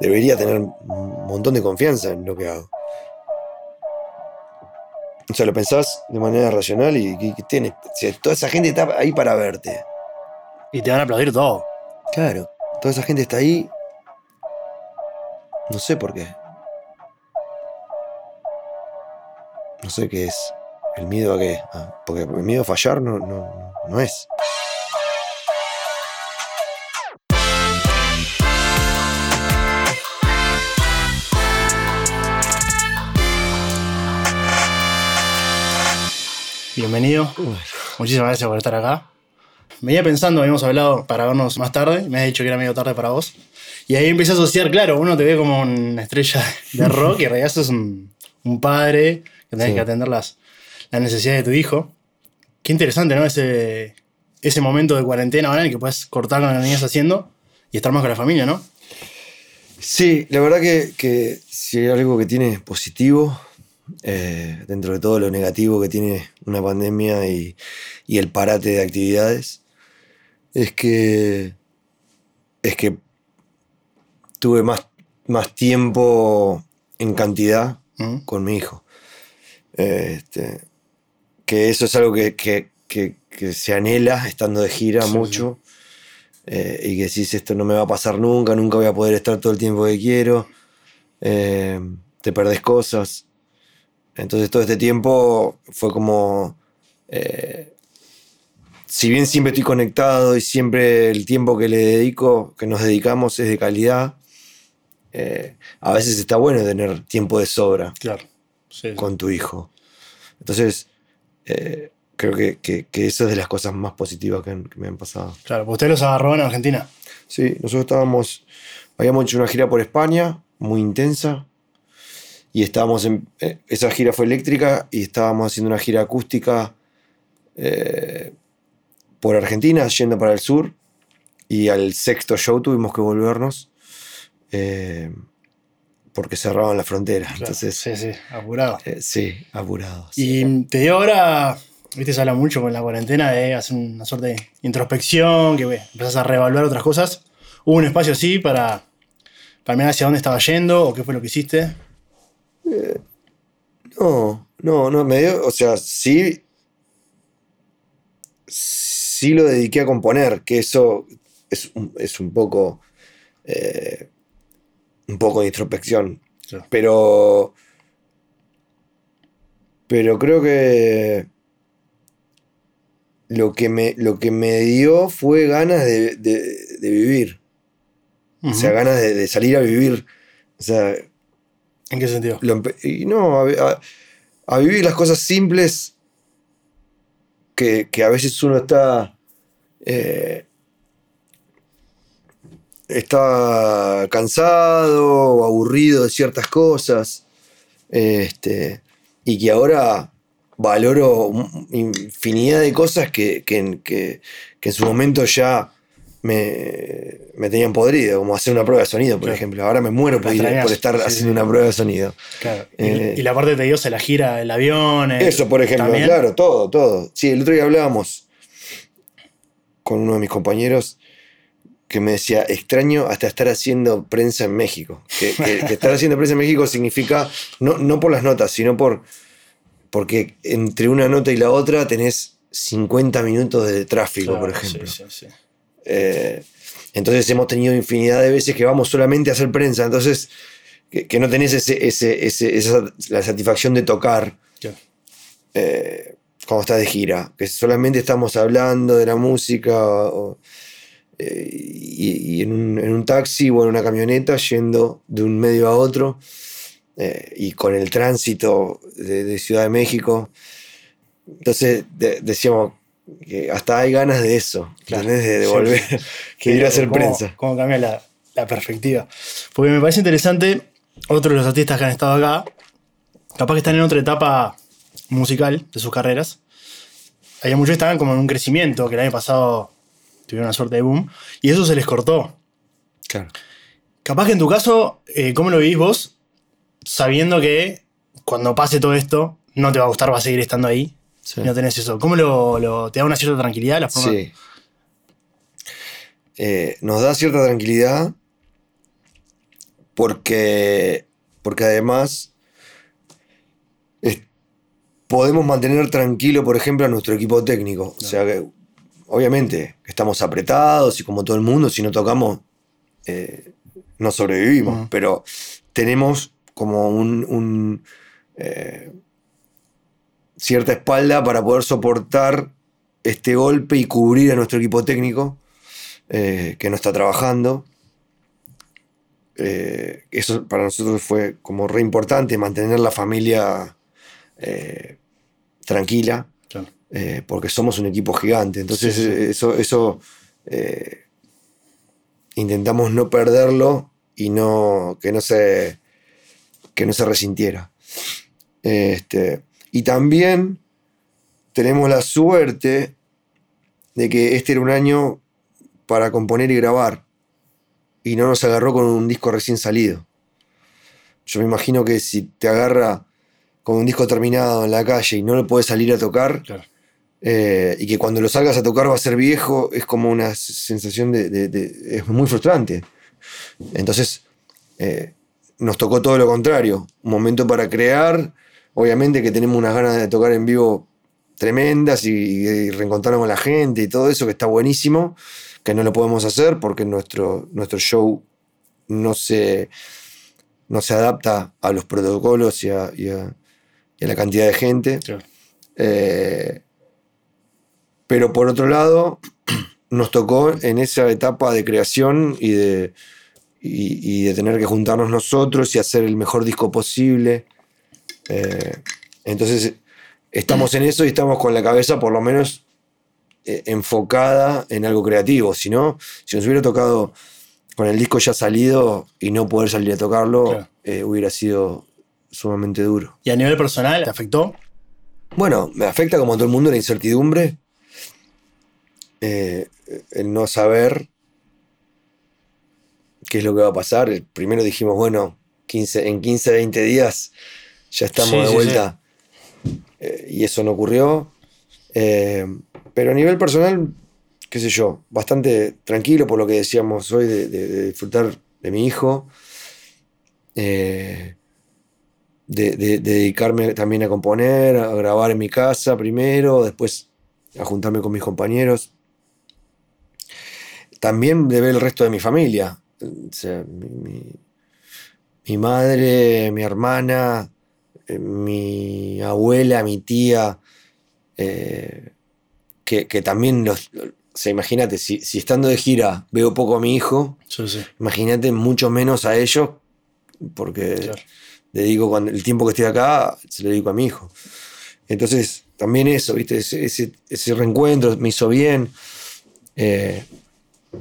debería tener un montón de confianza en lo que hago. O sea, lo pensás de manera racional y que tienes. toda esa gente está ahí para verte. Y te van a aplaudir todo. Claro. Toda esa gente está ahí. No sé por qué. No sé qué es. ¿El miedo a qué? Ah, porque el miedo a fallar no, no, no es. Bienvenido. Muchísimas gracias por estar acá. Me iba pensando, habíamos hablado para vernos más tarde, me has dicho que era medio tarde para vos. Y ahí empecé a asociar, claro, uno te ve como una estrella de rock y en realidad sos un, padre que tenés que atender las, las necesidades de tu hijo. Qué interesante, ¿no? Ese, ese momento de cuarentena ahora en el que puedes cortar lo que venías haciendo y estar más con la familia, ¿no? Sí, la verdad que, que si hay algo que tiene positivo eh, dentro de todo lo negativo que tiene una pandemia y, el parate de actividades, es que, es que tuve más, más tiempo en cantidad mm. con mi hijo. Este, que eso es algo que, se anhela estando de gira mucho. Eh, y que decís esto no me va a pasar nunca, nunca voy a poder estar todo el tiempo que quiero. Eh, te perdés cosas. Entonces todo este tiempo fue como, eh, si bien siempre estoy conectado y siempre el tiempo que le dedico, que nos dedicamos es de calidad, eh, a veces está bueno tener tiempo de sobra claro, con tu hijo. Entonces, eh, creo que, que, eso es de las cosas más positivas que, me han pasado. Claro, ¿usted los agarró en Argentina? Sí, nosotros estábamos, habíamos hecho una gira por España, muy intensa, y estábamos en. Eh, esa gira fue eléctrica y estábamos haciendo una gira acústica eh, por Argentina, yendo para el sur. Y al sexto show tuvimos que volvernos eh, porque cerraban la frontera. Entonces, sí, sí, apurado. sí, apurado. Y te dio ahora, viste, se habla mucho con la cuarentena de hacer una suerte de introspección, que bueno, empezás a reevaluar otras cosas. ¿Hubo un espacio así para, para mirar hacia dónde estaba yendo o qué fue lo que hiciste? No, no, no, me dio, o sea, sí, sí lo dediqué a componer, que eso es, un poco, eh, un poco de introspección, pero, pero creo que lo que me, lo que me dio fue ganas de, vivir. O sea, ganas de, de, salir a vivir. O sea, ¿En qué sentido? y no, a, vivir las cosas simples que, a veces uno está. Eh, está cansado o aburrido de ciertas cosas. Este, y que ahora valoro infinidad de cosas que, que en su momento ya me, me, tenían podrido, como hacer una prueba de sonido, por ejemplo. Ahora me muero por, estar haciendo una prueba de sonido. Eh, y la parte de se la gira el avión. eso, por ejemplo, claro, todo, todo. Sí, el otro día hablábamos con uno de mis compañeros que me decía, extraño hasta estar haciendo prensa en México. Que, estar haciendo prensa en México significa, no, no por las notas, sino por porque entre una nota y la otra tenés 50 minutos de tráfico, por ejemplo. Sí, sí, sí. Eh, entonces hemos tenido infinidad de veces que vamos solamente a hacer prensa, entonces que, no tenés ese, esa, la satisfacción de tocar eh, cuando estás de gira, que solamente estamos hablando de la música eh, y, en, un, taxi o en una camioneta yendo de un medio a otro y con el tránsito de, Ciudad de México. Entonces decíamos, que hasta hay ganas de eso, de, volver, que ir a hacer prensa. Cómo cambia la, perspectiva. Porque me parece interesante, otros de los artistas que han estado acá, capaz que están en otra etapa musical de sus carreras. Hay muchos que estaban como en un crecimiento, que el año pasado tuvieron una suerte de boom, y eso se les cortó. Claro. Capaz que en tu caso, eh, ¿cómo lo vivís vos? Sabiendo que cuando pase todo esto, no te va a gustar, va a seguir estando ahí no tenés eso. ¿Cómo lo, te da una cierta tranquilidad la forma? Sí. Eh, nos da cierta tranquilidad, porque, porque además es- podemos mantener tranquilo, por ejemplo, a nuestro equipo técnico. O sea que, obviamente, estamos apretados y como todo el mundo, si no tocamos, eh, no sobrevivimos. Pero tenemos como un, un, eh, cierta espalda para poder soportar este golpe y cubrir a nuestro equipo técnico eh, que no está trabajando. Eh, eso para nosotros fue como re importante, mantener la familia eh, tranquila, Claro. porque somos un equipo gigante. Entonces, Sí, sí. eso, eso intentamos no perderlo y no que no se que no se resintiera. Este, y también tenemos la suerte de que este era un año para componer y grabar y no nos agarró con un disco recién salido. Yo me imagino que si te agarra con un disco terminado en la calle y no lo puedes salir a tocar, Claro. eh, y que cuando lo salgas a tocar va a ser viejo, es como una sensación de. de- de- es muy frustrante. Entonces, eh, nos tocó todo lo contrario. Un momento para crear. Obviamente que tenemos unas ganas de tocar en vivo tremendas y, y reencontrarnos con la gente y todo eso, que está buenísimo, que no lo podemos hacer porque nuestro, nuestro show no se, no se adapta a los protocolos y a, y a- y a la cantidad de gente. Eh, pero por otro lado, nos tocó en esa etapa de creación y de, y, y de tener que juntarnos nosotros y hacer el mejor disco posible. Eh, entonces, estamos en eso y estamos con la cabeza por lo menos eh, enfocada en algo creativo. Si no, si nos hubiera tocado con el disco ya salido y no poder salir a tocarlo, Claro. eh, hubiera sido sumamente duro. ¿Y a nivel personal te afectó? Bueno, me afecta como a todo el mundo la incertidumbre. eh, el no saber qué es lo que va a pasar. Primero dijimos, bueno, 15, en 15, 20 días ya estamos Sí, de sí, vuelta. Eh, y eso no ocurrió. Eh, pero a nivel personal, qué sé yo, bastante tranquilo por lo que decíamos hoy de, de- de disfrutar de mi hijo. Eh, de, de- de dedicarme también a componer, a grabar en mi casa primero, después a juntarme con mis compañeros. También de ver el resto de mi familia. O sea, mi, mi- mi madre, mi hermana, mi abuela, mi tía, eh, que, que también los... O sea, imagínate, si, si estando de gira veo poco a mi hijo, Sí, sí. imagínate mucho menos a ellos, porque Claro. dedico cuando el tiempo que estoy acá, se lo dedico a mi hijo. Entonces, también eso, ¿viste? Ese, ese- ese reencuentro me hizo bien. Eh,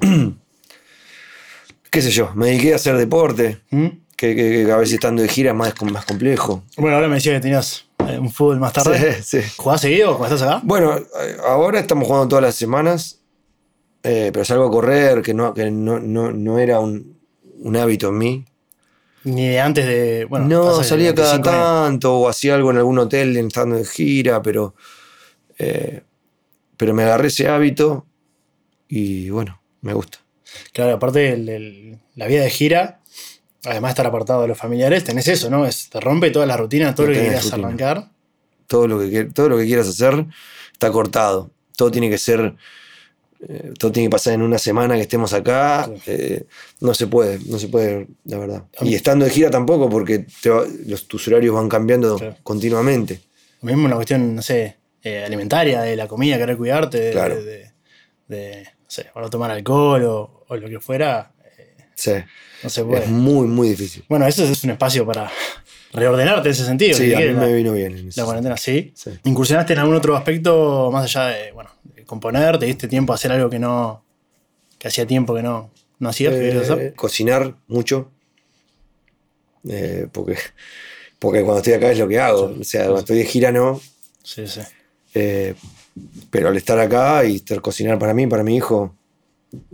qué sé yo, me dediqué a hacer deporte, ¿Mm? Que, que- que a veces estando de gira es más, más complejo. Bueno, ahora me decía que tenías eh, un fútbol más tarde. Sí, sí. ¿Jugás seguido cuando estás acá? Bueno, eh, ahora estamos jugando todas las semanas, eh, pero salgo a correr, que no, que no, no, no era un, un hábito en mí. Ni de antes de. Bueno, no, salía cada 25 años. tanto o hacía algo en algún hotel estando de gira, pero, eh, pero me agarré ese hábito y bueno, me gusta. Claro, aparte el- el- la vida de gira, además de estar apartado de los familiares, tenés eso, ¿no? Es, te rompe toda la rutina, todo No lo que quieras rutina. arrancar. Todo lo, que, todo lo que quieras hacer está cortado. Todo tiene que ser, eh, todo tiene que pasar en una semana que estemos acá. Eh, no se puede, no se puede, la verdad. Y estando de gira tampoco, porque te va- los, tus horarios van cambiando Claro. continuamente. Lo mismo una cuestión, no sé, eh, alimentaria, de la comida, querer cuidarte, de, Claro. de, de- de, no sé, o no tomar alcohol o, o lo que fuera, Sí, no se puede. es muy, muy difícil. Bueno, eso es un espacio para reordenarte en ese sentido. Sí, a mí me vino bien. en la cuarentena, sí. Sí. ¿Incursionaste en algún otro aspecto más allá de, bueno, de componer? ¿Te diste tiempo a hacer algo que no, que hacía tiempo que no, no hacías? Eh, hacer? cocinar mucho. Eh, porque, porque cuando estoy acá es lo que hago. Sí, O sea, sí, cuando estoy de gira no. Sí, sí. Eh, pero al estar acá y estar cocinar para mí, para mi hijo,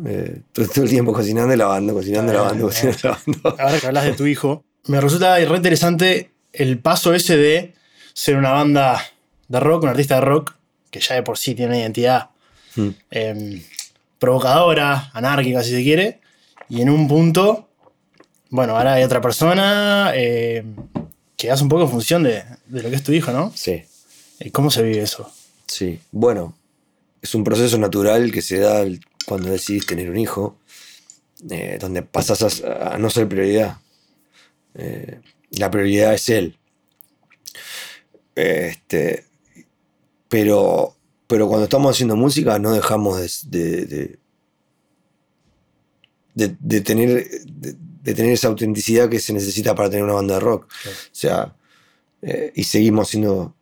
eh, todo, todo el tiempo cocinando y lavando, cocinando, Está lavando, bien, cocinando, lavando. Ahora que hablas de tu hijo, me resulta re interesante el paso ese de ser una banda de rock, un artista de rock, que ya de por sí tiene una identidad Mm. eh, provocadora, anárquica, si se quiere, y en un punto bueno, ahora hay otra persona eh, que hace un poco en función de, de lo que es tu hijo, ¿no? Sí, ¿Y ¿Cómo se vive eso? sí. Bueno, es un proceso natural que se da cuando decidís tener un hijo, eh, donde pasas a, a no ser prioridad. Eh, la prioridad es él. Este, pero, pero cuando estamos haciendo música no dejamos de, de, de- de- de tener, de, tener esa autenticidad que se necesita para tener una banda de rock. O sea, eh, y seguimos siendo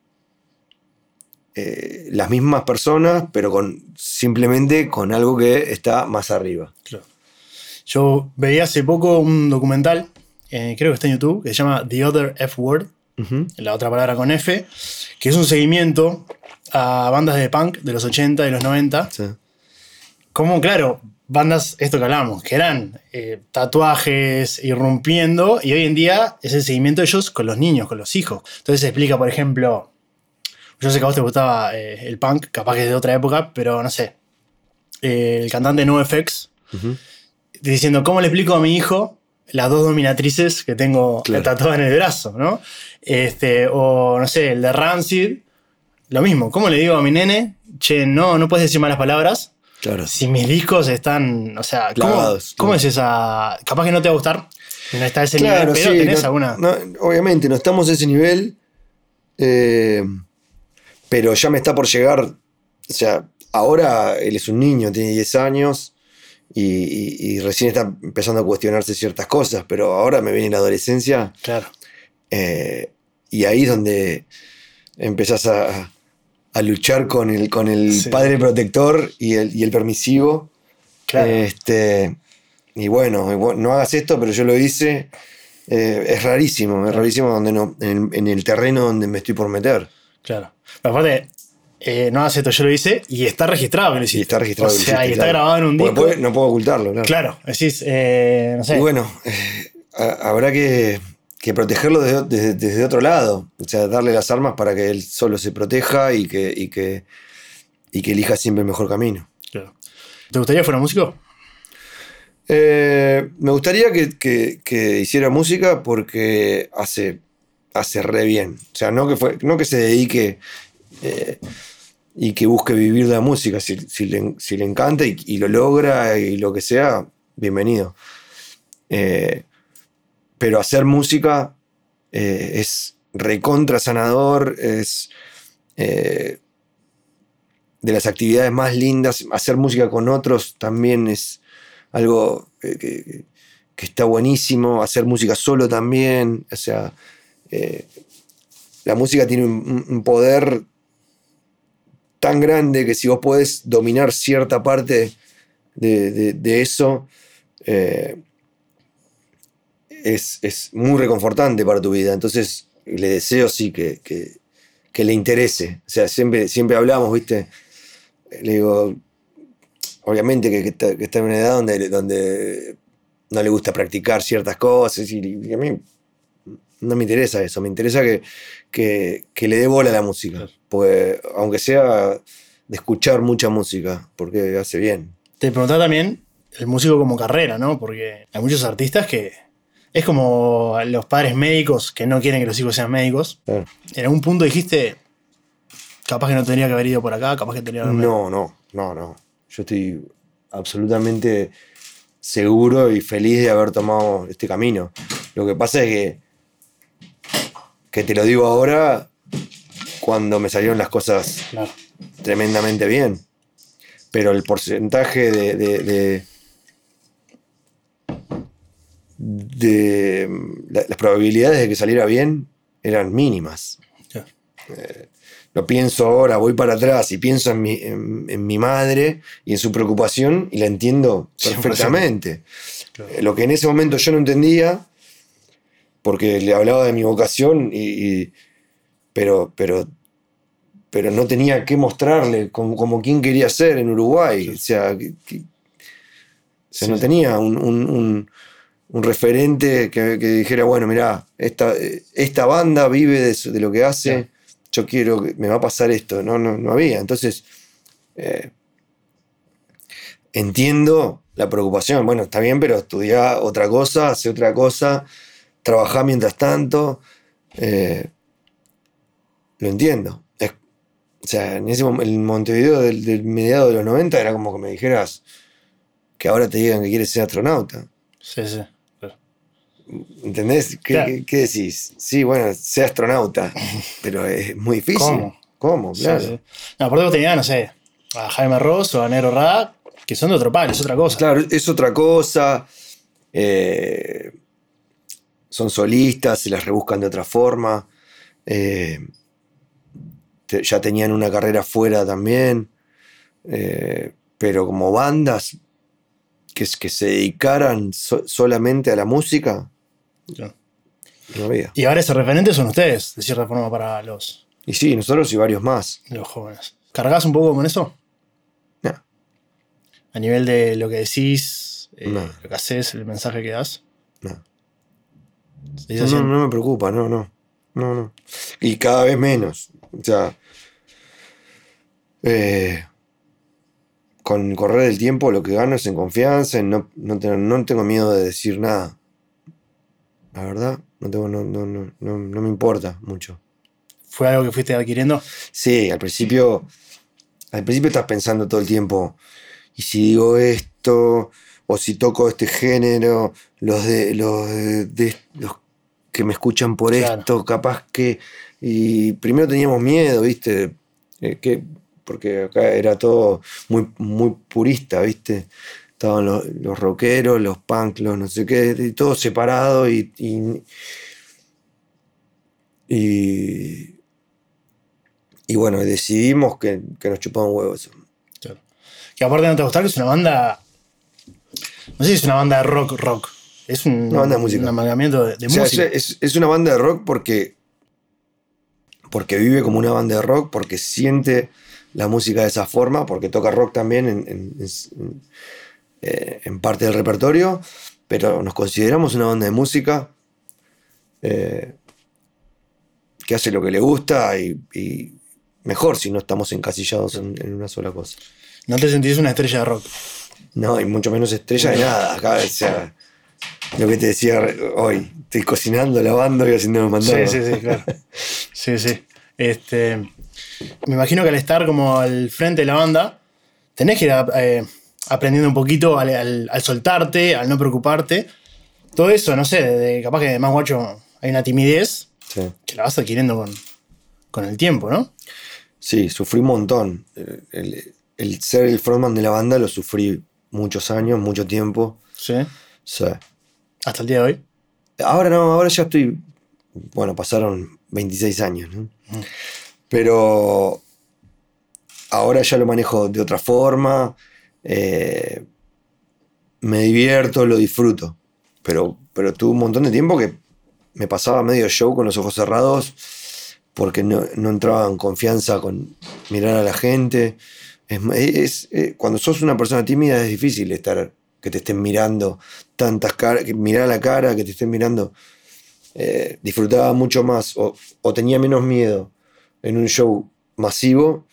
eh, las mismas personas, pero con simplemente con algo que está más arriba. Claro. Yo veía hace poco un documental, eh, creo que está en YouTube, que se llama The Other F Word, la otra palabra con F, que es un seguimiento a bandas de punk de los 80 y los 90. Sí. Como, claro, bandas, esto que hablamos, que eran eh, tatuajes, irrumpiendo, y hoy en día es el seguimiento de ellos con los niños, con los hijos. Entonces se explica, por ejemplo, yo sé que a vos te gustaba eh, el punk, capaz que es de otra época, pero no sé, eh, el cantante NoFX, Ujú. diciendo, ¿cómo le explico a mi hijo las dos dominatrices que tengo Claro. tatuadas en el brazo, ¿no? Este, o no sé, el de Rancid, lo mismo, ¿cómo le digo a mi nene? Che, no, no puedes decir malas palabras. Claro. Si mis discos están, o sea, ¿cómo, Clavados, cómo claro. es esa? Capaz que no te va a gustar, no está ese Claro, nivel, pero sí, tenés no- alguna. no, obviamente, no estamos a ese nivel, eh, pero ya me está por llegar. O sea, ahora él es un niño, tiene 10 años y, y- y recién está empezando a cuestionarse ciertas cosas, pero ahora me viene la adolescencia Claro, eh, y ahí es donde empezás a, a luchar con el, con el Sí. padre protector y el, y el permisivo. claro. Este, y bueno, no hagas esto, pero yo lo hice. Eh, es rarísimo, es rarísimo donde no, en, el, en el terreno donde me estoy por meter. Claro. Pero aparte, eh, no hace esto, yo lo hice y está registrado que lo hiciste. Y está registrado. O sea, hiciste, y está claro. grabado en un disco. no puedo ocultarlo, claro. Claro, decís, eh, no sé. Y bueno, eh, ha- habrá que, que protegerlo desde, desde- desde otro lado. O sea, darle las armas para que él solo se proteja y que, y que, y que elija siempre el mejor camino. Claro. ¿Te gustaría que fuera músico? Eh, me gustaría que, que- que hiciera música porque hace, hace re bien. O sea, no que, fue, no que se dedique y que busque vivir de la música. Si, si le, si le encanta y, lo logra y lo que sea, bienvenido. Eh, pero hacer música eh, es recontra sanador, es eh, de las actividades más lindas. Hacer música con otros también es algo que, está buenísimo. Hacer música solo también. O sea, la música tiene un poder tan grande que si vos podés dominar cierta parte de, eso, eh, es, es muy reconfortante para tu vida. Entonces, le deseo sí que, que- le interese. O sea, siempre, siempre hablamos, ¿viste? Le digo, obviamente que, que está, en una edad donde, donde no le gusta practicar ciertas cosas y, a mí no me interesa eso, me interesa que, que, que le dé bola a la música. Porque aunque sea de escuchar mucha música, porque hace bien. Te preguntaba también el músico como carrera, ¿no? Porque hay muchos artistas que es como los padres médicos que no quieren que los hijos sean médicos. Claro. En algún punto dijiste, capaz que no tendría que haber ido por acá, capaz que tendría que haber... No, no, no, no. Yo estoy absolutamente seguro y feliz de haber tomado este camino. Lo que pasa es que, que te lo digo ahora cuando me salieron las cosas Claro, tremendamente bien. Pero el porcentaje de. de, de- de, la- las probabilidades de que saliera bien eran mínimas. claro. Lo pienso ahora, voy para atrás y pienso en mi, en, en mi madre y en su preocupación y la entiendo 100%. perfectamente. Claro. Eh, Lo que en ese momento yo no entendía, porque le hablaba de mi vocación, y, y- pero, pero, pero no tenía que mostrarle como, como quien quería ser en Uruguay. O sea, que- que- o sea, Sí, no sí. tenía un, un- un- un referente que, que dijera, bueno, mirá, esta, esta banda vive de, de lo que hace, yo quiero, que me va a pasar esto. No, no, no había. Entonces, eh, entiendo la preocupación. Bueno, está bien, pero estudia otra cosa, hace otra cosa, trabaja mientras tanto. eh, lo entiendo. Es- o sea, en ese mom- el Montevideo del, del mediado de los 90 era como que me dijeras que ahora te digan que quieres ser astronauta. Sí, sí. claro. ¿Entendés? ¿Qué, Claro. qué- qué decís? Sí, bueno, sé astronauta, pero es muy difícil. ¿Cómo? ¿Cómo? Sí, Claro. sí. No, aparte vos tenías, no sé, a Jaime Ross o a Nero Ra, que son de otro palo, es otra cosa. Claro, es otra cosa. eh, son solistas, se las rebuscan de otra forma. eh, te- ya tenían una carrera fuera también. eh, pero como bandas que, que se dedicaran so- solamente a la música, Claro. no había. Y ahora ese referente son ustedes, de cierta forma, para los, Y sí, nosotros y varios más. los jóvenes. ¿Cargás un poco con eso? No. A nivel de lo que decís, eh, No. lo que haces, el mensaje que das. No. No me preocupa, no, no. No, no. Y cada vez menos. O sea. eh, con el correr del tiempo lo que gano es en confianza, en no, no, tengo, no tengo miedo de decir nada. La verdad, no, tengo, no, no, no, no, no me importa mucho. ¿Fue algo que fuiste adquiriendo? Sí, al principio. Al principio estás pensando todo el tiempo. Y si digo esto, o si toco este género, los de los, de, de- los que me escuchan por Claro. esto, capaz que. Y primero teníamos miedo, ¿viste? Eh, que, porque acá era todo muy, muy purista, ¿viste? Estaban los, los rockeros, los punk, los no sé qué, y todo separado y. y, y y bueno, decidimos que, que nos chupaban huevos. Claro. Que aparte no te gustar, que es una banda. No sé si es una banda de rock, rock. Es un, Una banda de música. un amalgamiento de, de O sea, música. es, es una banda de rock porque, porque vive como una banda de rock, porque siente la música de esa forma, porque toca rock también en, en- en- eh, en parte del repertorio, pero nos consideramos una banda de música eh, que hace lo que le gusta y, y mejor si no estamos encasillados en, en una sola cosa. No te sentís una estrella de rock. No, y mucho menos estrella de nada. Acá, o sea, lo que te decía hoy, estoy cocinando, lavando y haciendo los Sí, mandados. sí, sí, claro. Sí, sí. Este, me imagino que al estar como al frente de la banda, tenés que ir eh, aprendiendo un poquito al, al- al soltarte, al no preocuparte. Todo eso, no sé, de, capaz que de más guacho hay una timidez Sí. que la vas adquiriendo con, con el tiempo, ¿no? Sí, sufrí un montón. El, el- el ser el frontman de la banda lo sufrí muchos años, mucho tiempo. Sí. O sea, Hasta el día de hoy. ahora no, ahora ya estoy. Bueno, pasaron 26 años, ¿no? Pero ahora ya lo manejo de otra forma. eh, me divierto, lo disfruto. Pero, pero tuve un montón de tiempo que me pasaba medio show con los ojos cerrados porque no, entraba en confianza con mirar a la gente. Es, cuando sos una persona tímida es difícil estar que te estén mirando tantas caras, que mirar la cara, que te estén mirando. Eh, disfrutaba mucho más o, o tenía menos miedo en un show masivo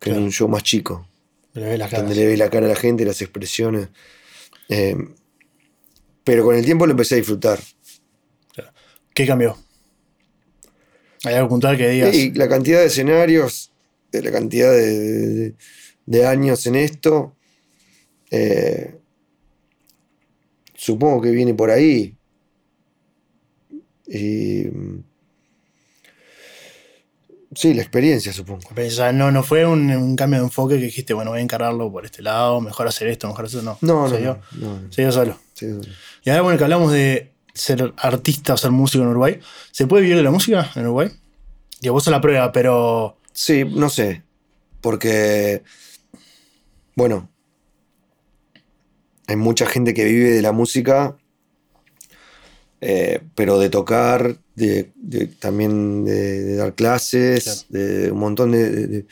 que en un show más chico, Le ves las caras. donde le ve la cara a la gente, las expresiones. Eh, pero con el tiempo lo empecé a disfrutar. ¿Qué cambió? ¿Hay algo puntual que digas? Y la cantidad de escenarios, eh, la cantidad de, de- de años en esto, eh, supongo que viene por ahí. Y, mm, sí, la experiencia, supongo. O sea, no, no fue un, un cambio de enfoque que dijiste, bueno, voy a encararlo por este lado, mejor hacer esto, mejor hacer eso. No, No, no, se dio, no, no, no. se dio solo. Sí, Y ahora, bueno, que hablamos de ser artista o ser músico en Uruguay, ¿se puede vivir de la música en Uruguay? Y vos sos la prueba, pero. Sí, no sé. Porque, bueno, hay mucha gente que vive de la música, eh, pero de tocar, de, de- también de, de dar clases, de un montón de, de- de-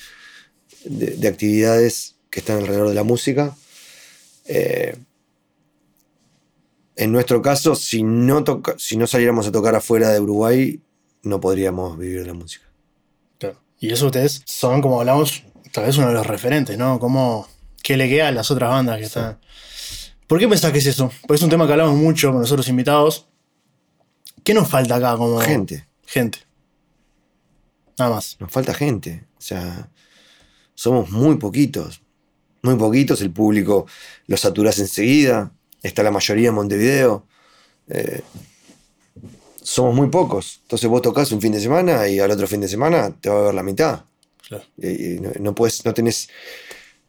de- de actividades que están alrededor de la música. Eh, en nuestro caso, si no, toca- si no saliéramos a tocar afuera de Uruguay, no podríamos vivir de la música. Claro. Y eso ustedes son, como hablamos, tal vez uno de los referentes, ¿no? ¿Cómo, ¿Qué le queda a las otras bandas que están? ¿Por qué pensás que es eso? Porque es un tema que hablamos mucho con nosotros invitados. ¿Qué nos falta acá como Gente. gente? Nada más. Nos falta gente. O sea, somos muy poquitos. Muy poquitos. El público lo saturas enseguida. Está la mayoría en Montevideo. Eh, somos muy pocos. Entonces vos tocas un fin de semana y al otro fin de semana te va a ver la mitad. Claro. Y- y no, no puedes, no tenés,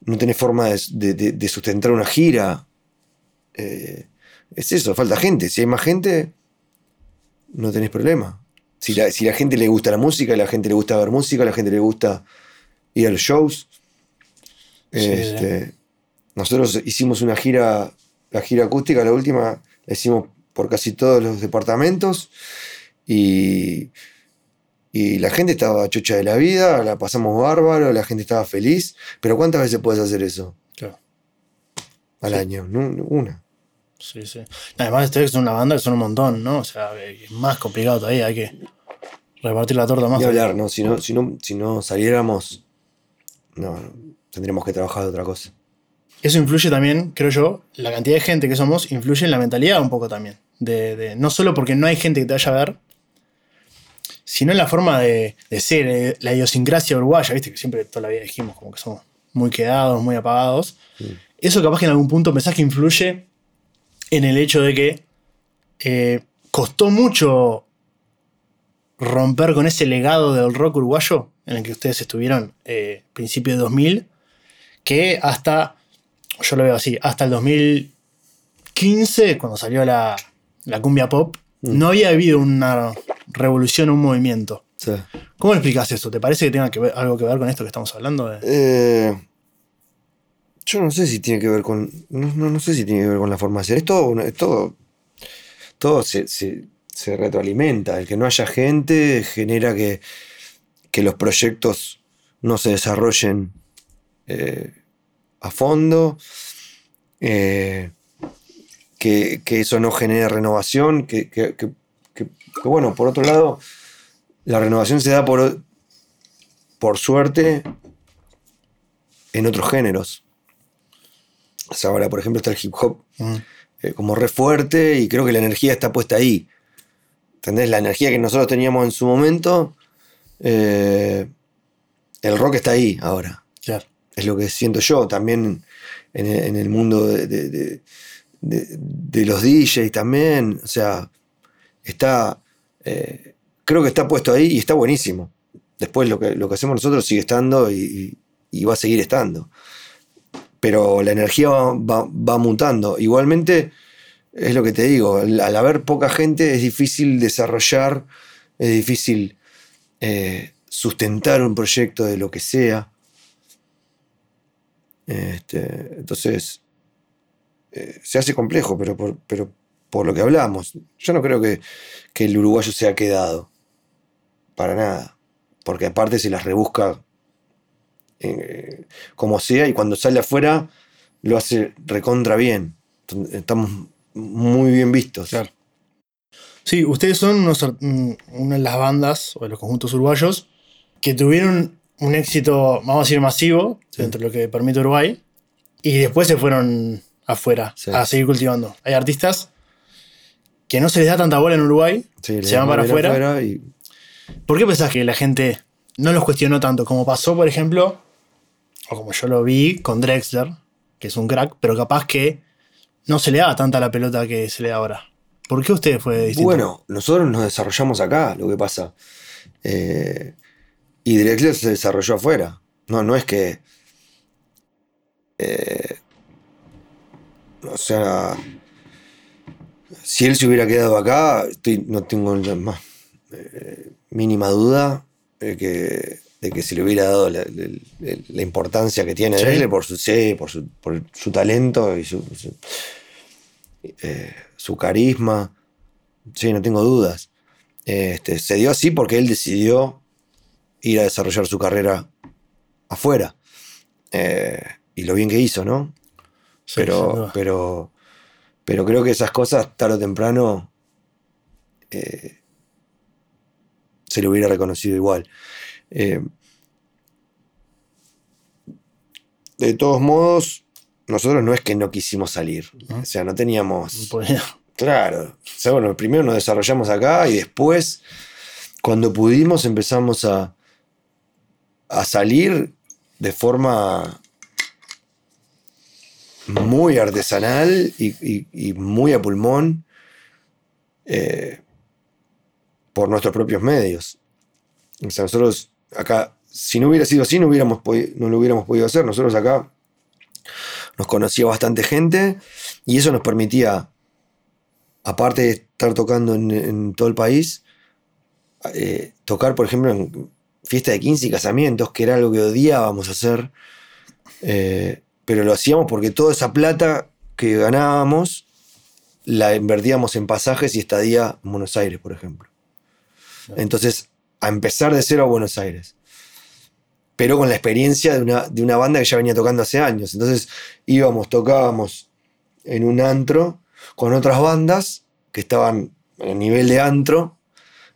no tenés forma de, de- de- de sustentar una gira. Eh, es eso, falta gente. Si hay más gente, no tenés problema. Si la, si la gente le gusta la música, la gente le gusta ver música, la gente le gusta ir a los shows. Sí, Este, Nosotros hicimos una gira, la gira acústica, la última, la hicimos por casi todos los departamentos y, y la gente estaba chocha de la vida, la pasamos bárbaro, la gente estaba feliz, pero ¿cuántas veces puedes hacer eso Claro. al Sí. año? Una. Sí, sí. Además, ustedes son una banda que son un montón, ¿no? O sea, es más complicado todavía. Hay que repartir la torta más. Ni hablar, ¿no? Si no, si no, si no saliéramos, no, tendríamos que trabajar de otra cosa. Eso influye también, creo yo, la cantidad de gente que somos influye en la mentalidad un poco también. De, de- no solo porque no hay gente que te vaya a ver, sino en la forma de, de ser, eh, la idiosincrasia uruguaya, ¿viste? Que siempre toda la vida dijimos como que somos muy quedados, muy apagados. Eso capaz que en algún punto pensás que influye en el hecho de que eh, costó mucho romper con ese legado del rock uruguayo en el que ustedes estuvieron eh, principio de 2000, que hasta, yo lo veo así, hasta el 2015, cuando salió la, la cumbia pop, no había habido una revolución, un movimiento. Sí. ¿Cómo explicas eso? ¿Te parece que tenga que ver- algo que ver con esto que estamos hablando? de- Eh, yo no sé si tiene que ver con. No, no, no sé si tiene que ver con la forma de. Es todo. todo se, se- retroalimenta. El que no haya gente genera que, que los proyectos no se desarrollen eh, a fondo. eh, que, que eso no genere renovación. Que- que- que, bueno, por otro lado, la renovación se da por, por suerte en otros géneros. O sea, ahora, por ejemplo, está el hip hop Mm, eh, como re fuerte y creo que la energía está puesta ahí. ¿Entendés? La energía que nosotros teníamos en su momento, eh, el rock está ahí ahora. claro. Es lo que siento yo también en, el- en el mundo de, de- de- de- de los DJs también. O sea, está. eh, creo que está puesto ahí y está buenísimo. Después lo que, lo que hacemos nosotros sigue estando y, y va a seguir estando. Pero la energía va, va- va mutando. Igualmente, es lo que te digo, al, haber poca gente es difícil desarrollar, es difícil eh, sustentar un proyecto de lo que sea. Este, entonces, eh, se hace complejo, pero por, pero por lo que hablamos. Yo no creo que, que el uruguayo se ha quedado. Para nada. Porque aparte se las rebusca eh, como sea y cuando sale afuera lo hace recontra bien. Estamos muy bien vistos. Claro. Sí, ustedes son unos una de las bandas o de los conjuntos uruguayos que tuvieron un éxito, vamos a decir, masivo Sí. dentro de lo que permite Uruguay y después se fueron afuera Sí. a seguir cultivando. Hay artistas que no se les da tanta bola en Uruguay, Sí, se van para afuera. y ¿Por qué pensás que la gente no los cuestionó tanto? Como pasó, por ejemplo, o como yo lo vi con Drexler, que es un crack, pero capaz que no se le daba tanta la pelota que se le da ahora. ¿Por qué usted fue distinto? Bueno, nosotros nos desarrollamos acá, lo que pasa. Eh, y Drexler se desarrolló afuera. No, no es que. eh, o sea. Si él se hubiera quedado acá, no tengo más eh, mínima duda de que, de que se le hubiera dado la, la- la importancia que tiene Sí. Drexler por su, sí, por su, por su talento y su, su, eh, su carisma. Sí, no tengo dudas. Este, se dio así porque él decidió ir a desarrollar su carrera afuera. Eh, y lo bien que hizo, ¿no? Sí, pero, pero, pero creo que esas cosas, tarde o temprano, eh, se le hubiera reconocido igual. Eh, de todos modos, nosotros no es que no quisimos salir. No. O sea, no teníamos. Claro. O sea, bueno, primero nos desarrollamos acá y después, cuando pudimos, empezamos a, a salir de forma muy artesanal y, y- y muy a pulmón eh, por nuestros propios medios. O sea, nosotros acá, si no hubiera sido así, no, hubiéramos no lo hubiéramos podido hacer. Nosotros acá nos conocía bastante gente y eso nos permitía, aparte de estar tocando en, en todo el país, eh, tocar, por ejemplo, en fiesta de 15 y casamientos, que era algo que odiábamos hacer, eh, pero lo hacíamos porque toda esa plata que ganábamos la invertíamos en pasajes y estadía en Buenos Aires, por ejemplo. Entonces, a empezar de cero a Buenos Aires. Pero con la experiencia de una, de una banda que ya venía tocando hace años. Entonces íbamos, tocábamos en un antro con otras bandas que estaban a nivel de antro,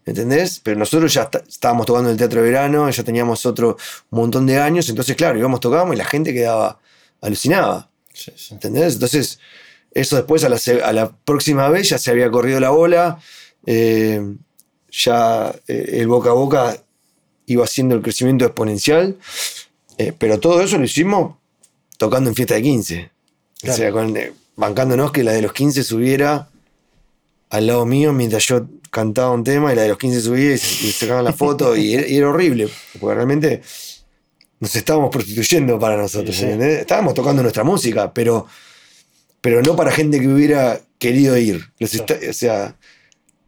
¿entendés? Pero nosotros ya está- estábamos tocando en el Teatro de Verano, ya teníamos otro montón de años, entonces claro, íbamos, tocábamos y la gente quedaba, alucinaba. Sí, sí. ¿Entendés? Entonces, eso después a la, a la próxima vez ya se había corrido la bola, eh, ya eh, el boca a boca iba haciendo el crecimiento exponencial, eh, pero todo eso lo hicimos tocando en fiesta de 15. Claro. O sea, con- eh, bancándonos que la de los 15 subiera al lado mío mientras yo cantaba un tema y la de los 15 subía y, sacaban la foto y era, y era horrible, porque realmente nos estábamos prostituyendo para nosotros, Sí, sí. Estábamos tocando nuestra música, pero, pero no para gente que hubiera querido ir. Los Claro. esta- o sea,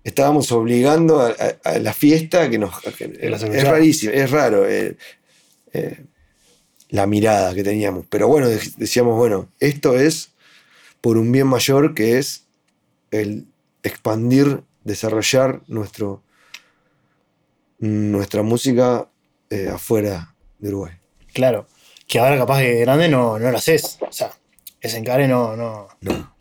estábamos obligando a, a- a la fiesta que nos... que- es rarísimo, es raro eh, eh, la mirada que teníamos. Pero bueno, dec- decíamos, bueno, esto es por un bien mayor que es el expandir, desarrollar nuestro, nuestra música eh, afuera de Uruguay. Claro. Que ahora capaz que grande no, no lo haces. O sea, ese encare no, no, No,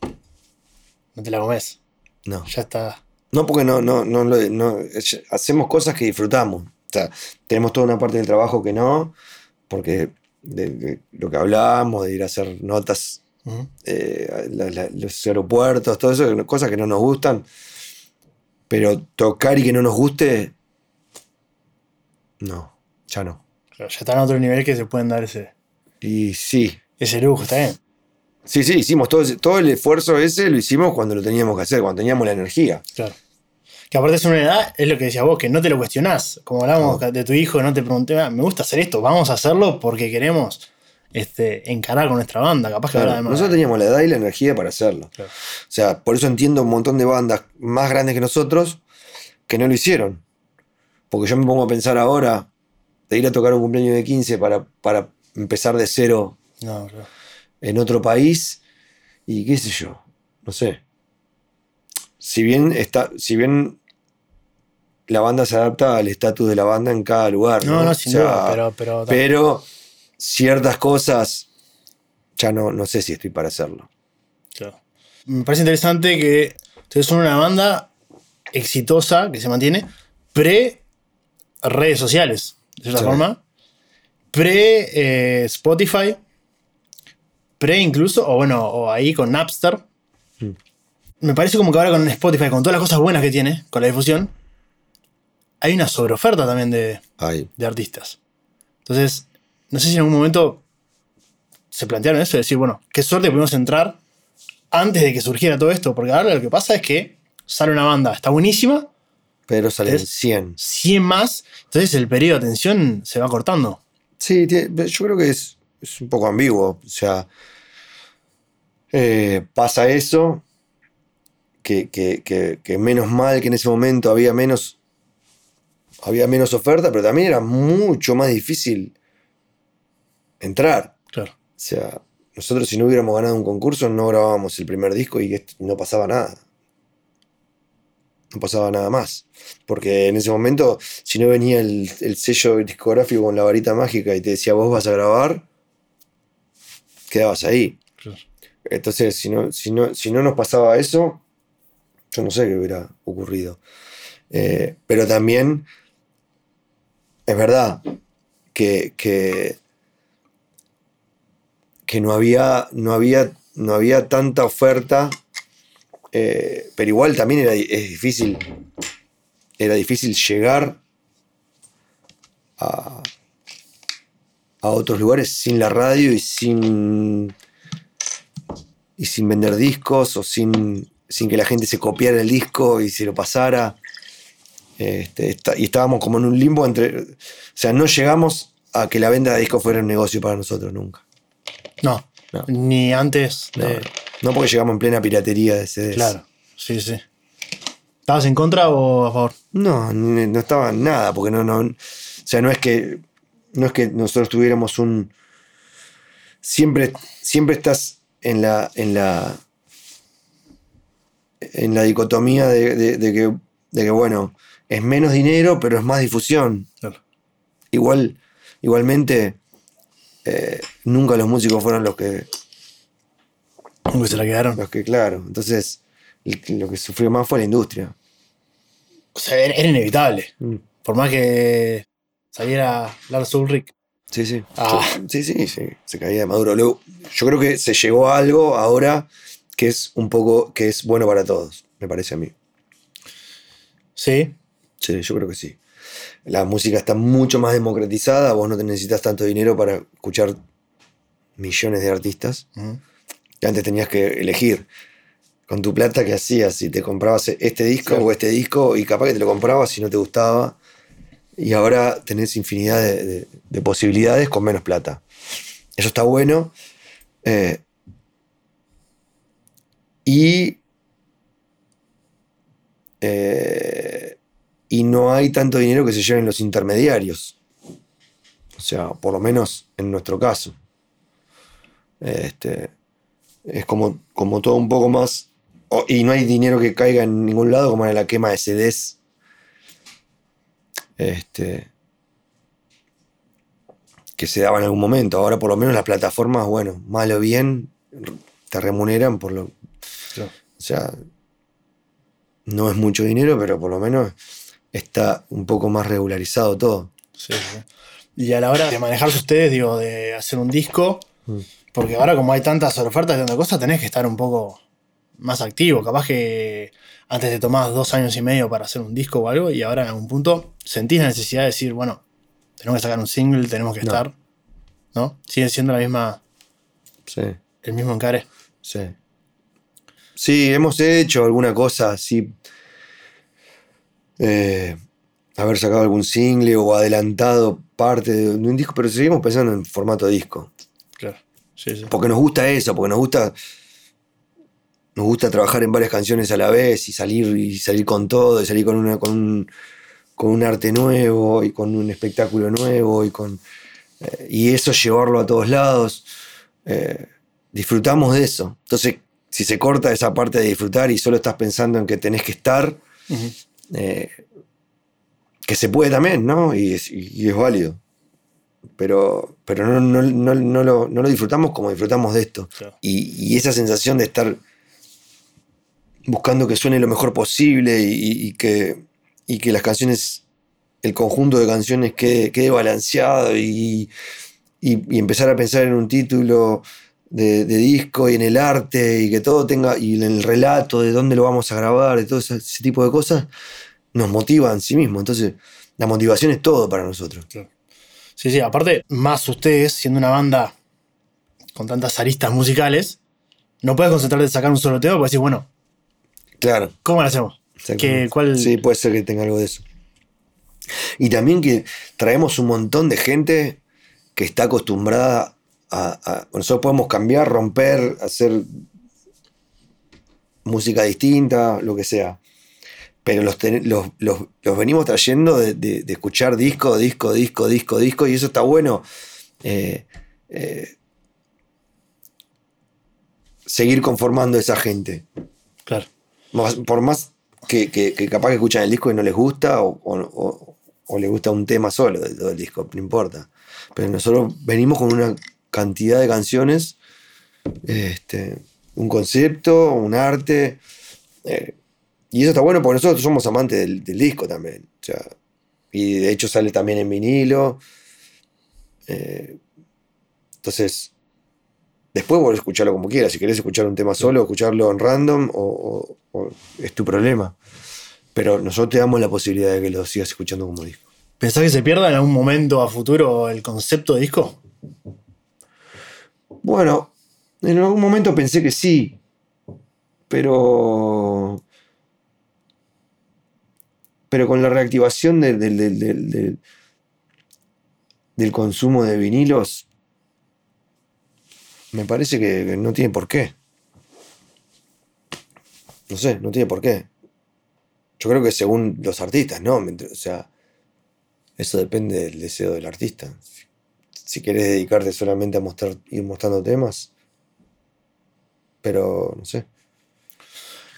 no te la comes. no. Ya está. No, porque no, no, no, no, hacemos cosas que disfrutamos. O sea, tenemos toda una parte del trabajo que no, porque de, de lo que hablábamos, de ir a hacer notas, eh, a la- la- los aeropuertos, todo eso, cosas que no nos gustan. Pero tocar y que no nos guste, no, ya no. Claro, ya está en otro nivel que se pueden dar ese, Y sí, ese lujo, está bien. sí, sí, hicimos todo, ese- todo el esfuerzo ese, lo hicimos cuando lo teníamos que hacer, cuando teníamos la energía. Claro. Que aparte es una edad, es lo que decías vos, que no te lo cuestionás. Como hablábamos de tu hijo, no te pregunté, "Ah, me gusta hacer esto, vamos a hacerlo porque queremos este, encarar con nuestra banda. Capaz que Claro, nosotros teníamos la edad y la energía para hacerlo. Claro. O sea, por eso entiendo un montón de bandas más grandes que nosotros que no lo hicieron. Porque yo me pongo a pensar ahora de ir a tocar un cumpleaños de 15 para, para empezar de cero No, claro. en otro país y qué sé yo, no sé. Si bien, está, si bien la banda se adapta al estatus de la banda en cada lugar. No, No, no, sin O sea, duda, pero, pero, pero ciertas cosas ya no, no sé si estoy para hacerlo. Claro. Me parece interesante que ustedes son una banda exitosa que se mantiene pre redes sociales, de cierta Sí. forma. Pre eh, Spotify. Pre incluso, o bueno, o ahí con Napster. Mm. Me parece como que ahora con Spotify, con todas las cosas buenas que tiene, con la difusión, hay una sobreoferta también de, Ay, de artistas. Entonces, no sé si en algún momento se plantearon eso, de decir, bueno, qué suerte pudimos entrar antes de que surgiera todo esto, porque ahora lo que pasa es que sale una banda, está buenísima, pero salen Es- 100. 100 más, entonces el periodo de atención se va cortando. Sí, yo creo que es, es un poco ambiguo. O sea, eh, pasa eso, que, que- que- que menos mal que en ese momento había menos, había menos oferta, pero también era mucho más difícil entrar. Claro. O sea, nosotros si no hubiéramos ganado un concurso no grabábamos el primer disco y no pasaba nada. No pasaba nada más. Porque en ese momento, si no venía el, el sello discográfico con la varita mágica y te decía vos vas a grabar, quedabas ahí. Entonces, si no, si no, si no nos pasaba eso, yo no sé qué hubiera ocurrido. Eh, pero también es verdad que, que, que no había, no había, no había tanta oferta, eh, pero igual también era es difícil, era difícil llegar a, a otros lugares sin la radio y sin y sin vender discos o sin, sin que la gente se copiara el disco y se lo pasara. Este, y estábamos como en un limbo entre. O sea, no llegamos a que la venta de discos fuera un negocio para nosotros nunca. No. No. Ni antes No, de. no porque llegamos en plena piratería de CDs. Claro. Sí, sí. ¿Estabas en contra o a favor? No, no estaba nada, porque no, no. O sea, no es que. No es que nosotros tuviéramos un. Siempre, siempre estás en la. en la. en la dicotomía de, de- de que, de que, bueno, es menos dinero, pero es más difusión. Claro. Igual, igualmente, eh, nunca los músicos fueron los que, que se la quedaron. los que, claro. Entonces, lo que sufrió más fue la industria. O sea, era, era inevitable. Mm. Por más que saliera Lars Ulrich. Sí, sí. Ah. Sí, sí, sí. Se caía de maduro. Luego, yo creo que se llegó a algo ahora que es un poco, que es bueno para todos, me parece a mí. Sí. Sí, yo creo que sí. La música está mucho más democratizada, vos no te necesitas tanto dinero para escuchar millones de artistas. Que antes tenías que elegir con tu plata qué hacías, si te comprabas este disco o este disco, y capaz que te lo comprabas si no te gustaba. Y ahora tenés infinidad de, de- de posibilidades con menos plata. Eso está bueno. eh, y. eh, y no hay tanto dinero que se lleven los intermediarios. O sea, por lo menos en nuestro caso. Este, es como, como todo un poco más. y no hay dinero que caiga en ningún lado, como en la quema de CDs. Este, que se daba en algún momento. Ahora, por lo menos, las plataformas, bueno, mal o bien, te remuneran por lo. Claro. O sea, no es mucho dinero, pero por lo menos está un poco más regularizado todo. Sí, sí. Y a la hora de manejarse ustedes, digo, de hacer un disco, Mm. porque ahora como hay tantas ofertas y tantas cosas, tenés que estar un poco más activo. Capaz que antes te tomabas dos años y medio para hacer un disco o algo, y ahora en algún punto sentís la necesidad de decir, bueno, tenemos que sacar un single, tenemos que No. estar. ¿No? Sigue siendo la misma, Sí. el mismo encare. Sí. Sí, hemos hecho alguna cosa así. Eh, haber sacado algún single o adelantado parte de un disco, pero seguimos pensando en formato disco. Claro. Sí, sí. Porque nos gusta eso, porque nos gusta. Nos gusta trabajar en varias canciones a la vez y salir, y salir con todo, y salir con una, con un, con un arte nuevo y con un espectáculo nuevo y con. eh, y eso llevarlo a todos lados. Eh, disfrutamos de eso. Entonces, si se corta esa parte de disfrutar y solo estás pensando en que tenés que estar. Eh, que se puede también, ¿no? Y es, y- y es válido. Pero, pero no, no- no- no lo, no lo disfrutamos como disfrutamos de esto. Claro. Y, y esa sensación de estar buscando que suene lo mejor posible y, que, y que las canciones, el conjunto de canciones quede, quede balanceado y empezar a pensar en un título de, de disco y en el arte y que todo tenga, y en el relato de dónde lo vamos a grabar, de todo ese, ese tipo de cosas, nos motiva en sí mismo. Entonces, la motivación es todo para nosotros. Sí, sí, aparte, más ustedes, siendo una banda con tantas aristas musicales, no puedes concentrarte en sacar un solo tema porque decís, bueno, Claro. ¿cómo lo hacemos? ¿Qué- cuál- Sí, puede ser que tenga algo de eso. Y también que traemos un montón de gente que está acostumbrada a, a- Nosotros podemos cambiar, romper, hacer música distinta, lo que sea. Pero los, ten- los, los- los venimos trayendo de, de- de escuchar disco, disco, disco, disco, disco, y eso está bueno. Eh, eh, seguir conformando a esa gente. Claro. Por más que, que- que capaz que escuchan el disco y no les gusta, o, o, les gusta un tema solo de todo el disco, no importa. Pero nosotros venimos con una cantidad de canciones, este, un concepto, un arte. eh, y eso está bueno porque nosotros somos amantes del, disco también. o y de hecho sale también en vinilo. eh, entonces, Después vos escucharlo como quieras. Si querés escuchar un tema solo, escucharlo en random, es tu problema. Pero nosotros te damos la posibilidad de que lo sigas escuchando como disco. ¿Pensás que se pierda en algún momento a futuro el concepto de disco? Bueno, en algún momento pensé que sí, pero. Pero con la reactivación del, del- del- del- del- consumo de vinilos, me parece que, no tiene por qué. No sé, no tiene por qué. Yo creo que según los artistas, ¿no? O sea, eso depende del deseo del artista. Si, querés dedicarte solamente a mostrar, ir mostrando temas, pero no sé.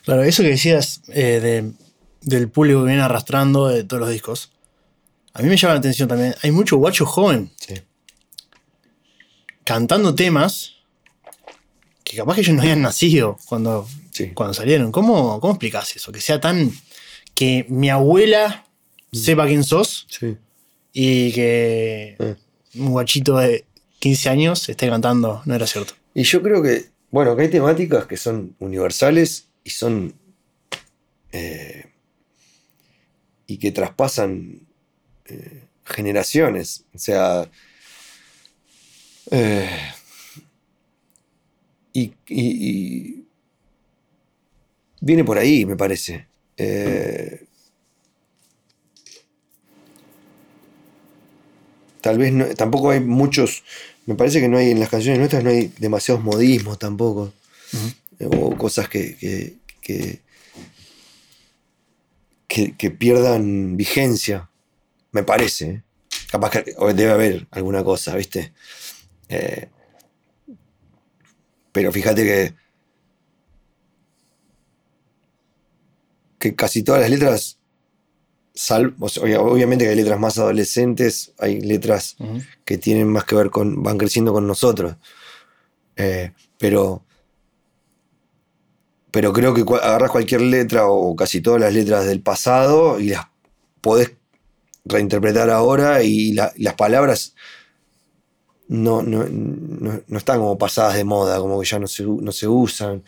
Claro, eso que decías eh, de- del público que viene arrastrando de todos los discos, a mí me llama la atención también. Hay mucho guacho joven Sí. cantando temas que capaz que ellos no habían nacido cuando, Sí. cuando salieron. ¿Cómo, ¿Cómo explicás eso? Que sea tan. que mi abuela sepa quién sos Sí. y que Eh. Un guachito de 15 años esté cantando. No era cierto. Y yo creo que, bueno, que hay temáticas que son universales y son. eh, y que traspasan eh, generaciones. O sea. eh, y, viene por ahí, me parece. Tal vez no- tampoco hay muchos. Me parece que no hay en las canciones nuestras no hay demasiados modismos tampoco. O cosas que, que, que, que- que pierdan vigencia. Me parece. ¿eh? Capaz que debe haber alguna cosa, ¿viste? Eh, pero fíjate que. que casi todas las letras. Sal- o sea, obvia- obviamente que hay letras más adolescentes, hay letras que tienen más que ver con, van creciendo con nosotros. Eh, pero, pero creo que agarras cualquier letra o casi todas las letras del pasado y las podés reinterpretar ahora y la- las palabras no, no, no- no están como pasadas de moda, como que ya no se, no se usan,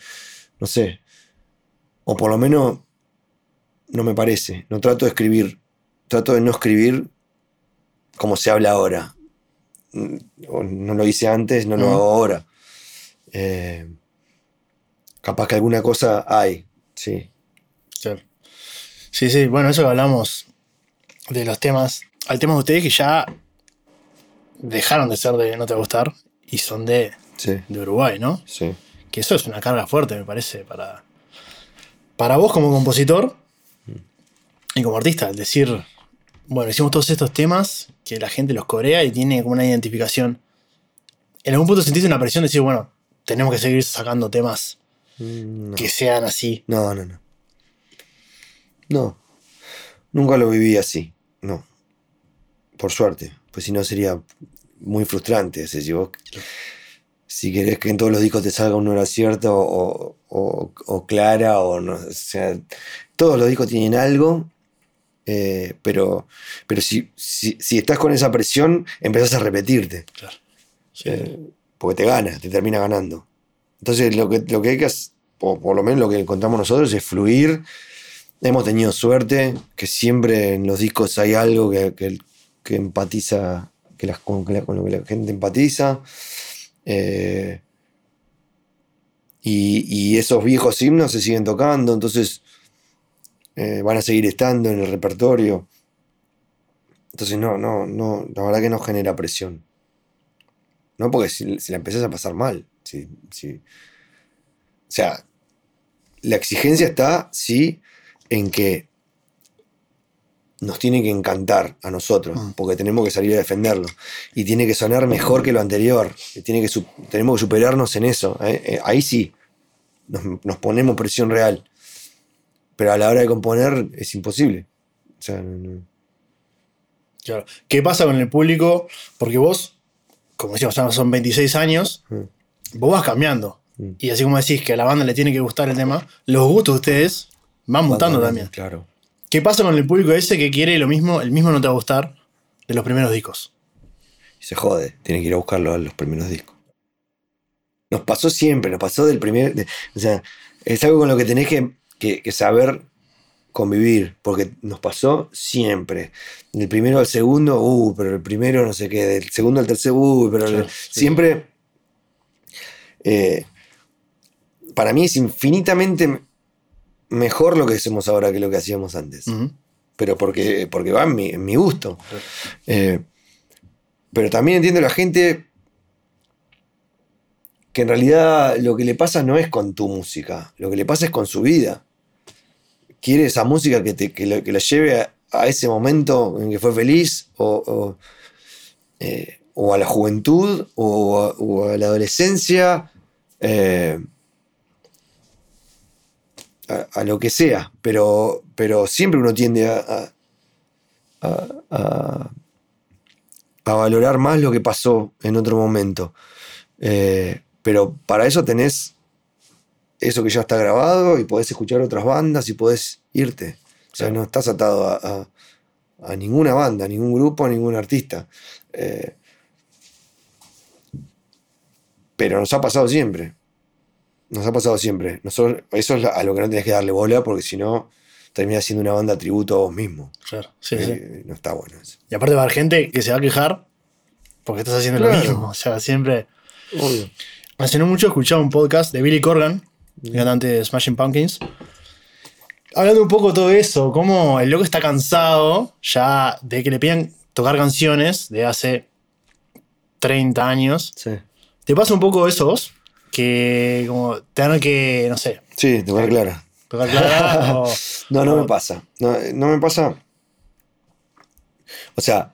no sé. O por lo menos no me parece. No trato de escribir, trato de no escribir como se habla ahora. Mm, no lo hice antes, no lo hago ahora. Eh, capaz que alguna cosa hay, sí. Claro. Sí, sí, bueno, eso que hablamos de los temas. Hay temas de ustedes que ya dejaron de ser de No Te Va a Gustar y son de, Sí, de Uruguay, ¿no? sí. Que eso es una carga fuerte, me parece, para, para vos como compositor y como artista. Es decir, bueno, hicimos todos estos temas que la gente los corea y tiene como una identificación. En algún punto sentiste una presión de decir, bueno, tenemos que seguir sacando temas Mm, No. que sean así. no, no, no. No. Nunca lo viví así. No. Por suerte. Pues si no sería muy frustrante. Sea, si vos si querés que en todos los discos te salga un hora cierto o, o- o clara o no. O sea, todos los discos tienen algo. Eh, pero pero si, si, si estás con esa presión, empezás a repetirte. Claro. Sí. Eh, porque te gana, te termina ganando. Entonces, lo que, lo que hay que hacer, o por lo menos lo que encontramos nosotros, es fluir. Hemos tenido suerte, que siempre en los discos hay algo que, que- que empatiza, que las, con lo que la gente empatiza. Eh, y, y esos viejos himnos se siguen tocando, entonces eh, van a seguir estando en el repertorio. Entonces, no, no, no, la verdad que no genera presión. No, porque si, si la empezás a pasar mal. Si, si- O sea, la exigencia está, sí, en que nos tiene que encantar a nosotros, Mm. porque tenemos que salir a defenderlo. Y tiene que sonar mejor que lo anterior. Tiene que tenemos que superarnos en eso. eh, eh, ahí sí, nos, nos ponemos presión real. Pero a la hora de componer es imposible. O sea, no- no- Claro. ¿Qué pasa con el público? Porque vos, como decíamos, son 26 años, Mm. vos vas cambiando. Mm. Y así como decís que a la banda le tiene que gustar el tema, los gustos de ustedes van mutando también. Claro. ¿Qué pasa con el público ese que quiere lo mismo, el mismo no te va a gustar de los primeros discos? Y se jode. Tiene que ir a buscarlo a los primeros discos. Nos pasó siempre, nos pasó del primer. de- o sea, es algo con lo que tenés que, que- que saber convivir, porque nos pasó siempre. Del primero al segundo, uh, pero el primero no sé qué, del segundo al tercero, uh, pero Claro, el- sí. siempre. eh, para mí es infinitamente mejor lo que hacemos ahora que lo que hacíamos antes pero porque, porque va en mi, en mi gusto. Eh, pero también entiendo a la gente que en realidad lo que le pasa no es con tu música, lo que le pasa es con su vida. Quiere esa música que, te, que, que la lleve a, ese momento en que fue feliz o, o, eh, o a la juventud o a, o a la adolescencia. eh, a, lo que sea, pero, pero siempre uno tiende a- a valorar más lo que pasó en otro momento. Eh, pero para eso tenés eso que ya está grabado y podés escuchar otras bandas y podés irte. O sea, Claro. no estás atado a, a- a ninguna banda, a ningún grupo, a ningún artista. Eh, pero nos ha pasado siempre. Nos ha pasado siempre. Nosotros, eso es a lo que no tenés que darle bola porque si no terminas siendo una banda tributo a vos mismo. Claro, sí, sí. Eh, No está bueno eso. Y aparte va a haber gente que se va a quejar porque estás haciendo lo mismo. O sea, siempre. Obvio. Hace no mucho escuchaba un podcast de Billy Corgan, cantante de Smashing Pumpkins. Hablando un poco de todo eso, cómo el loco está cansado ya de que le pidan tocar canciones de hace 30 años. Sí. ¿Te pasa un poco eso vos? Que como tener que, no sé, Sí, te voy clara. tocar clara o... No, no o- me pasa. No, no me pasa. O sea.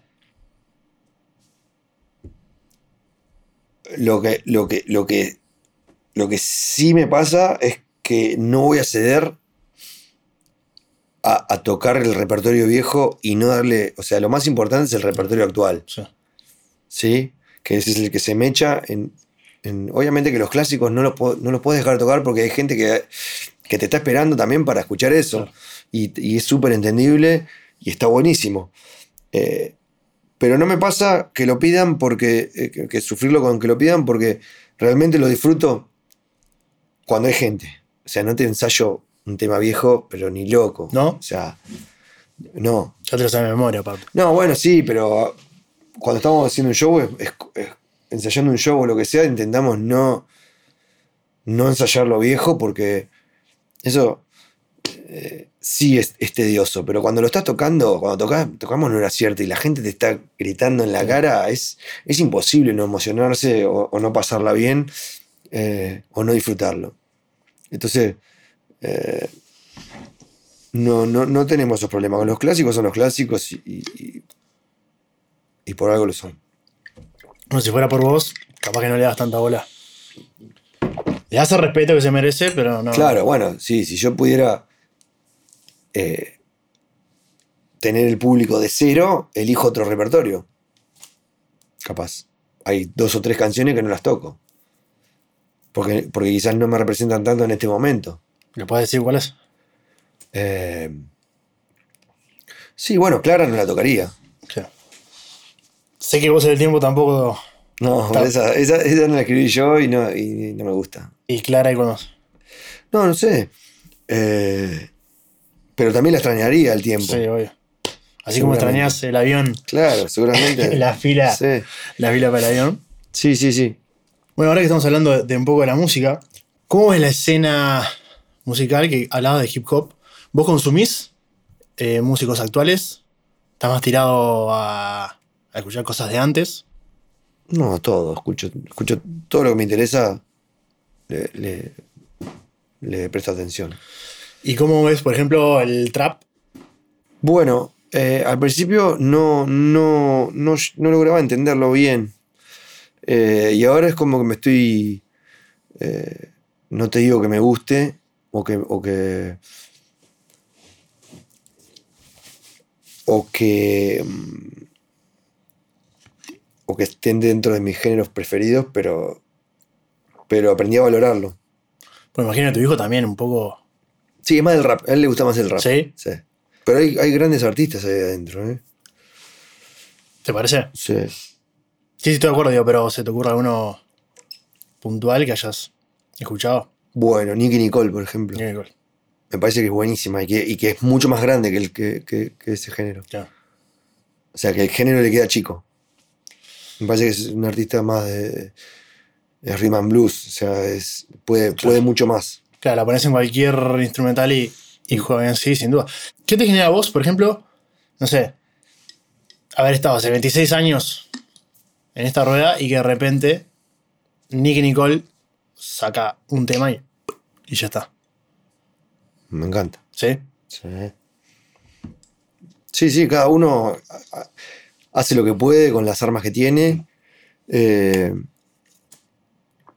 Lo que, lo que, lo que, lo que sí me pasa es que no voy a ceder a, a tocar el repertorio viejo y no darle. O sea, lo más importante es el repertorio actual. Sí. ¿sí? Que ese es el que se mecha en, en- obviamente que los clásicos no los, no los puedes dejar tocar porque hay gente que, que te está esperando también para escuchar eso. Claro. Y, y es súper entendible y está buenísimo. Eh, pero no me pasa que lo pidan porque, eh, que, que sufrirlo con que lo pidan porque realmente lo disfruto cuando hay gente. O sea, no te ensayo un tema viejo, pero ni loco. ¿No? O sea, no. Ya te lo sabes de memoria, aparte. No, bueno, sí, pero cuando estamos haciendo un show, es- es- es- ensayando un show o lo que sea, intentamos no, no ensayar lo viejo porque eso eh, sí es, es tedioso, pero cuando lo estás tocando, cuando tocas, tocamos no era cierto y la gente te está gritando en la cara, es, es imposible no emocionarse o, o no pasarla bien eh, o no disfrutarlo. Entonces, eh, no, no, no tenemos esos problemas. Con los clásicos son los clásicos y, y- y por algo lo son. No, si fuera por vos, capaz que no le das tanta bola. Le das el respeto que se merece, pero no. Claro, bueno, sí, si yo pudiera eh, tener el público de cero, elijo otro repertorio. Capaz. Hay dos o tres canciones que no las toco. Porque, porque quizás no me representan tanto en este momento. ¿Le puedes decir cuál es? Eh, sí, bueno, Clara no la tocaría. Claro. Sé que vos en el tiempo tampoco. No, esa, esa, esa no la escribí yo y no, y no me gusta. Y Clara y cuando. No, no sé. Eh, pero también la extrañaría el tiempo. Sí, obvio. Así como extrañas el avión, Claro, seguramente. la fila, Sí, la fila para el avión. sí, sí. sí. Bueno, ahora que estamos hablando de, un poco de la música, ¿cómo es la escena musical que hablaba de hip hop? ¿Vos consumís eh, músicos actuales? ¿Estás más tirado a, a escuchar cosas de antes? No, todo. Escucho, escucho todo lo que me interesa. Le, le, le presto atención. ¿Y cómo ves, por ejemplo, el trap? Bueno, eh, al principio no, no, no, no lograba entenderlo bien. Eh, y ahora es como que me estoy. eh, no te digo que me guste o que. O que, o que, mm, o que estén dentro de mis géneros preferidos, pero, pero aprendí a valorarlo. Pues imagino a tu hijo también un poco. Sí, es más del rap. A él le gusta más el rap. ¿Sí? Sí. Pero hay, hay grandes artistas ahí adentro, ¿eh? ¿Te parece? Sí. Sí, sí, estoy de acuerdo, digo, pero ¿se te ocurre alguno puntual que hayas escuchado? Bueno, Nicky Nicole, por ejemplo. Nicky Nicole. Me parece que es buenísima y que, y que es mucho más grande que, el, que, que- que ese género. Claro. O sea, que el género le queda chico. Me parece que es un artista más de, de rhythm and blues. O sea, es, puede, Claro. puede mucho más. Claro, la pones en cualquier instrumental y, y juega bien, sí, sin duda. ¿Qué te genera vos, por ejemplo? No sé, haber estado hace 26 años en esta rueda y que de repente Nicky Nicole saca un tema y, y ya está. Me encanta. ¿Sí? Sí. Sí, sí, cada uno hace lo que puede con las armas que tiene. eh,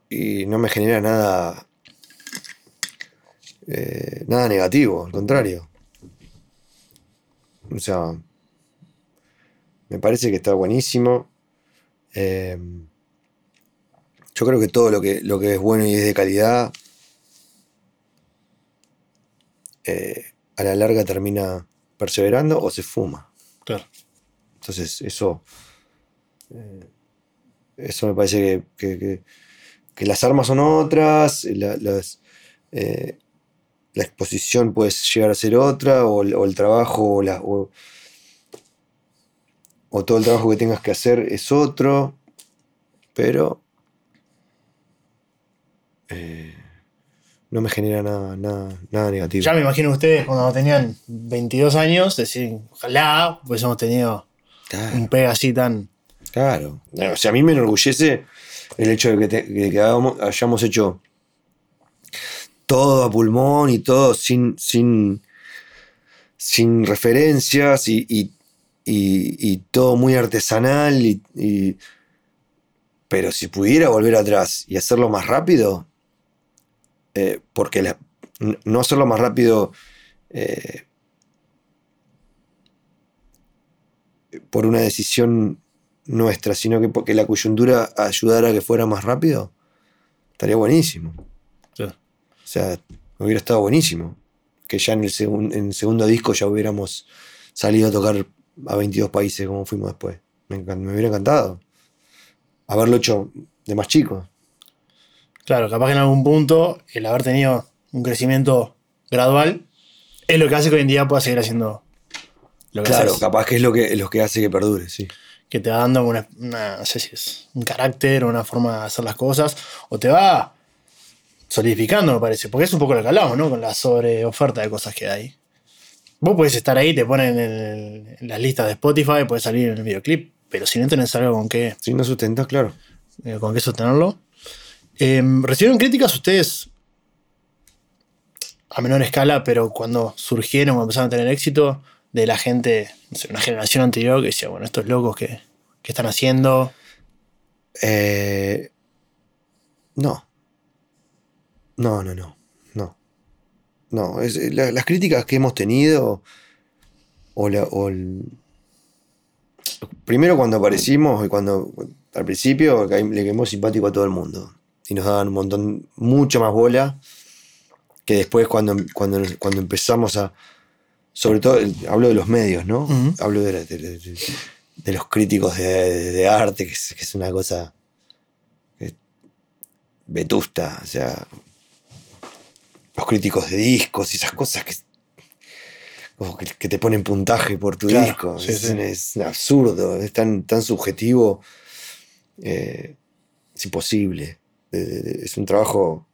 y no me genera nada. eh, nada negativo, al contrario. O sea. Me parece que está buenísimo. Eh, yo creo que todo lo que, lo que es bueno y es de calidad. eh, a la larga termina perseverando o se fuma. Claro. Entonces, eso. eh, eso me parece que, que- que- que las armas son otras, la, las, eh, la exposición puede llegar a ser otra, o, el- o el trabajo, o, la- o- o todo el trabajo que tengas que hacer es otro, pero. eh, no me genera nada, nada, nada negativo. Ya me imagino ustedes cuando tenían 22 años decir, ojalá hubiésemos tenido Claro. un pega así tan... Claro. O sea, a mí me enorgullece el hecho de que, te- que- que hagamos- hayamos hecho todo a pulmón y todo sin, sin, sin referencias y, y- y- y todo muy artesanal. y- y- pero si pudiera volver atrás y hacerlo más rápido, eh, porque la- no hacerlo más rápido eh, por una decisión nuestra, sino que porque la coyuntura ayudara a que fuera más rápido, estaría buenísimo. O sea, hubiera estado buenísimo. Que ya en el, segun- en el segundo disco ya hubiéramos salido a tocar a 22 países como fuimos después. Me, me hubiera encantado. Haberlo hecho de más chico. Claro, capaz que en algún punto el haber tenido un crecimiento gradual es lo que hace que hoy en día pueda seguir haciendo lo que Claro, haces. capaz que es lo que, lo que hace que perdure, sí. que te va dando una, una- no sé si es un carácter o una forma de hacer las cosas, o te va solidificando, me parece, porque es un poco lo que hablamos, ¿no? Con la sobreoferta de cosas que hay. Vos podés estar ahí, te ponen en, el- en las listas de Spotify, puedes salir en el videoclip, pero si no tenés algo con qué, Si no sustentas, claro. eh, con qué sostenerlo. Eh, ¿Recibieron críticas ustedes a menor escala, pero cuando surgieron, cuando empezaron a tener éxito, de la gente, no sé, una generación anterior que decía, bueno, estos locos que, que están haciendo? Eh, no. No, no, no. No. No. es- eh, la- las críticas que hemos tenido. O, la- o el- primero cuando aparecimos y cuando. Al principio le quemó simpático a todo el mundo. Y nos daban un montón. Mucho más bola. Que después cuando, cuando, cuando empezamos a. Sobre todo, hablo de los medios, ¿no? Hablo de, la- de- de- de- de los críticos de, de arte, que es, que es una cosa eh, vetusta, o sea, los críticos de discos y esas cosas que, como que, que te ponen puntaje por tu Claro, disco, sí, es, sí. es absurdo, es tan, tan subjetivo, eh, es imposible, de- es un trabajo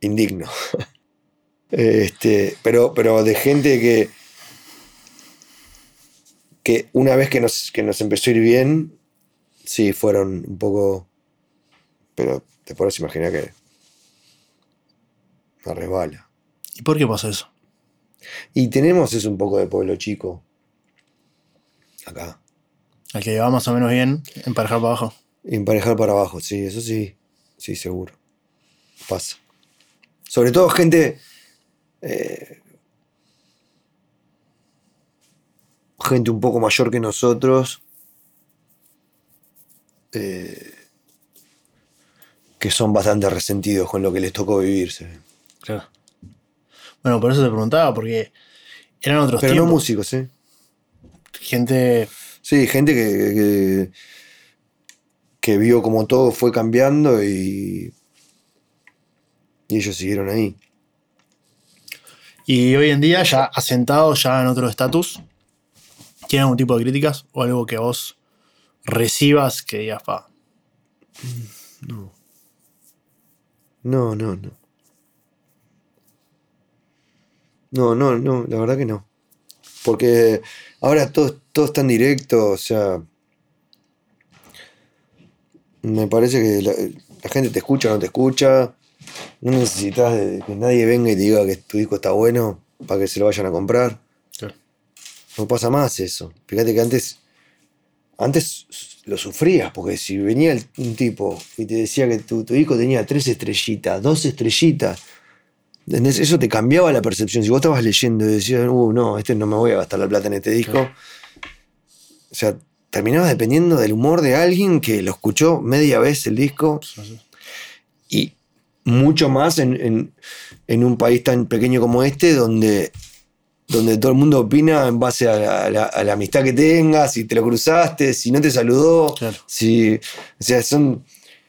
indigno. Este, pero, pero de gente que, que una vez que nos, que nos empezó a ir bien, sí, fueron un poco. Pero te podrás imaginar que. Me resbala. ¿Y por qué pasó eso? Y tenemos es un poco de pueblo chico. Acá. El que va más o menos bien, emparejar para abajo. Emparejar para abajo, sí, eso sí. Sí, seguro. Pasa. Sobre todo gente. eh, gente un poco mayor que nosotros. eh, que son bastante resentidos con lo que les tocó vivirse. Claro. Bueno, por eso te preguntaba, porque eran otros Pero no tiempos. músicos, ¿eh? Gente. Sí, gente que, que- que vio como todo fue cambiando y, y ellos siguieron ahí. Y hoy en día, ya asentado, ya en otro estatus, ¿tiene algún tipo de críticas o algo que vos recibas que digas, pa, No. No, no, no. No, no, no, la verdad que no. Porque ahora todo, todo es tan directo, o sea. Me parece que la, la gente te escucha o no te escucha. No necesitas que nadie venga y te diga que tu disco está bueno para que se lo vayan a comprar. No pasa más eso. Fíjate que antes. Antes lo sufrías, porque si venía un tipo y te decía que tu, tu disco tenía tres estrellitas, dos estrellitas, ¿entendés? eso te cambiaba la percepción. Si vos estabas leyendo y decías, uh, no, este no me voy a gastar la plata en este disco. Claro. O sea, terminabas dependiendo del humor de alguien que lo escuchó media vez el disco y mucho más en, en- en un país tan pequeño como este, donde, donde todo el mundo opina en base a la, a la- a la amistad que tengas, si te lo cruzaste, si no te saludó, Claro. si. O sea, son.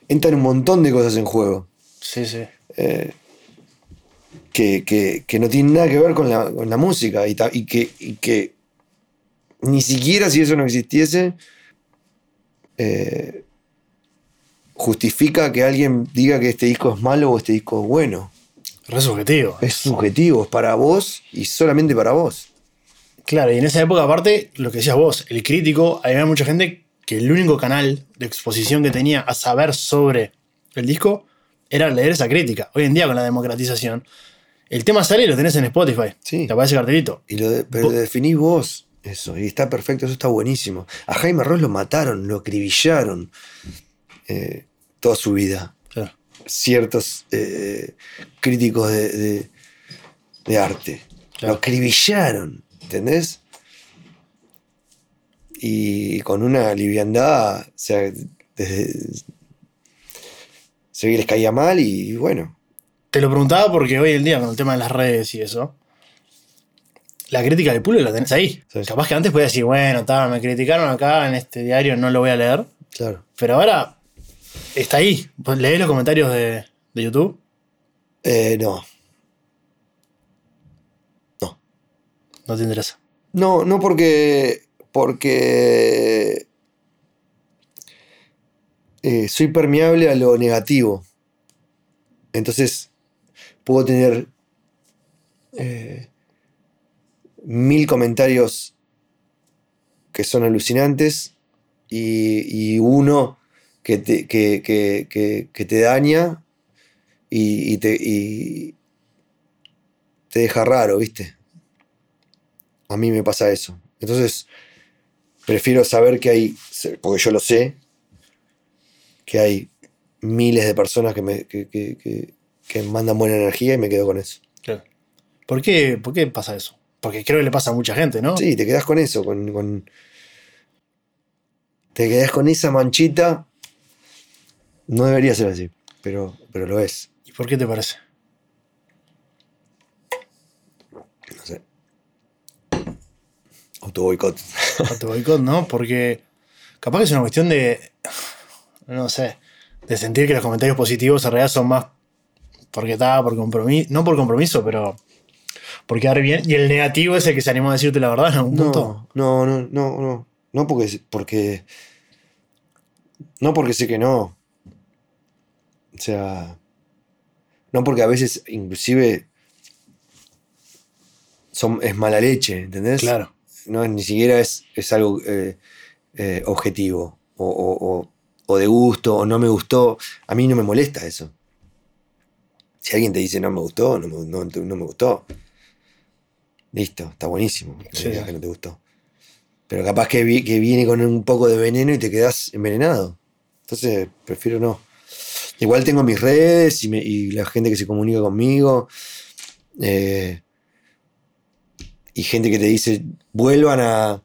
Entran un montón de cosas en juego. Sí, sí. eh, que, que- que no tienen nada que ver con la, con la música y, ta- y que, y que ni siquiera si eso no existiese, eh, justifica que alguien diga que este disco es malo o este disco es bueno. Re subjetivo. Es subjetivo, es para vos y solamente para vos. Claro, y en esa época, aparte, lo que decías vos, el crítico, había mucha gente que el único canal de exposición que tenía a saber sobre el disco era leer esa crítica. Hoy en día, con la democratización, el tema sale y lo tenés en Spotify. Sí. Te aparece cartelito. Y lo de- pero lo definís vos, eso, y está perfecto, eso está buenísimo. A Jaime Ross lo mataron, lo acribillaron eh, toda su vida. Claro. ciertos eh, críticos de, de- de arte. Claro. Lo acribillaron, ¿entendés? Y con una liviandad, o sea, desde- se les caía mal y bueno, Te lo preguntaba porque hoy en día, con el tema de las redes y eso, la crítica del público la tenés ahí. Sí. Capaz que antes podías decir, bueno, ta, me criticaron acá en este diario, no lo voy a leer. claro. Pero ahora está ahí. Lees los comentarios de, de YouTube. Eh, no, No te interesa. no, no porque, porque eh, soy permeable a lo negativo. Entonces, puedo tener eh, mil comentarios que son alucinantes y, uno que te, que, que- que- te daña y, te, te deja raro, ¿viste? A mí me pasa eso. Entonces, prefiero saber que hay, porque yo lo sé, que hay miles de personas que me que- que mandan buena energía y me quedo con eso. Claro. ¿Por qué, ¿Por qué pasa eso? Porque creo que le pasa a mucha gente, ¿no? Sí, te quedas con eso, con, con- te quedas con esa manchita. No debería ser así, pero, pero lo es. ¿Y por qué te parece? No sé. Autoboicot. Auto boicot, ¿no? Porque capaz que es una cuestión de. No sé. De sentir que los comentarios positivos en realidad son más. Porque está, por compromiso. No por compromiso, pero. Por quedar bien. Y el negativo es el que se animó a decirte la verdad en algún punto. No, no, no, no, no. No porque, porque. No porque sé que no. O sea. No porque a veces, inclusive. Son, es mala leche, ¿entendés? Claro. No, ni siquiera es, es algo eh, eh, objetivo. O, o- o- o de gusto, o no me gustó. A mí no me molesta eso. Si alguien te dice no me gustó, no me, no- no me gustó. Listo, está buenísimo. Sí, que no te gustó. Pero capaz que, vi- que viene con un poco de veneno y te quedas envenenado. Entonces, prefiero no. Igual tengo mis redes y, me- y la gente que se comunica conmigo. eh, y gente que te dice, vuelvan a,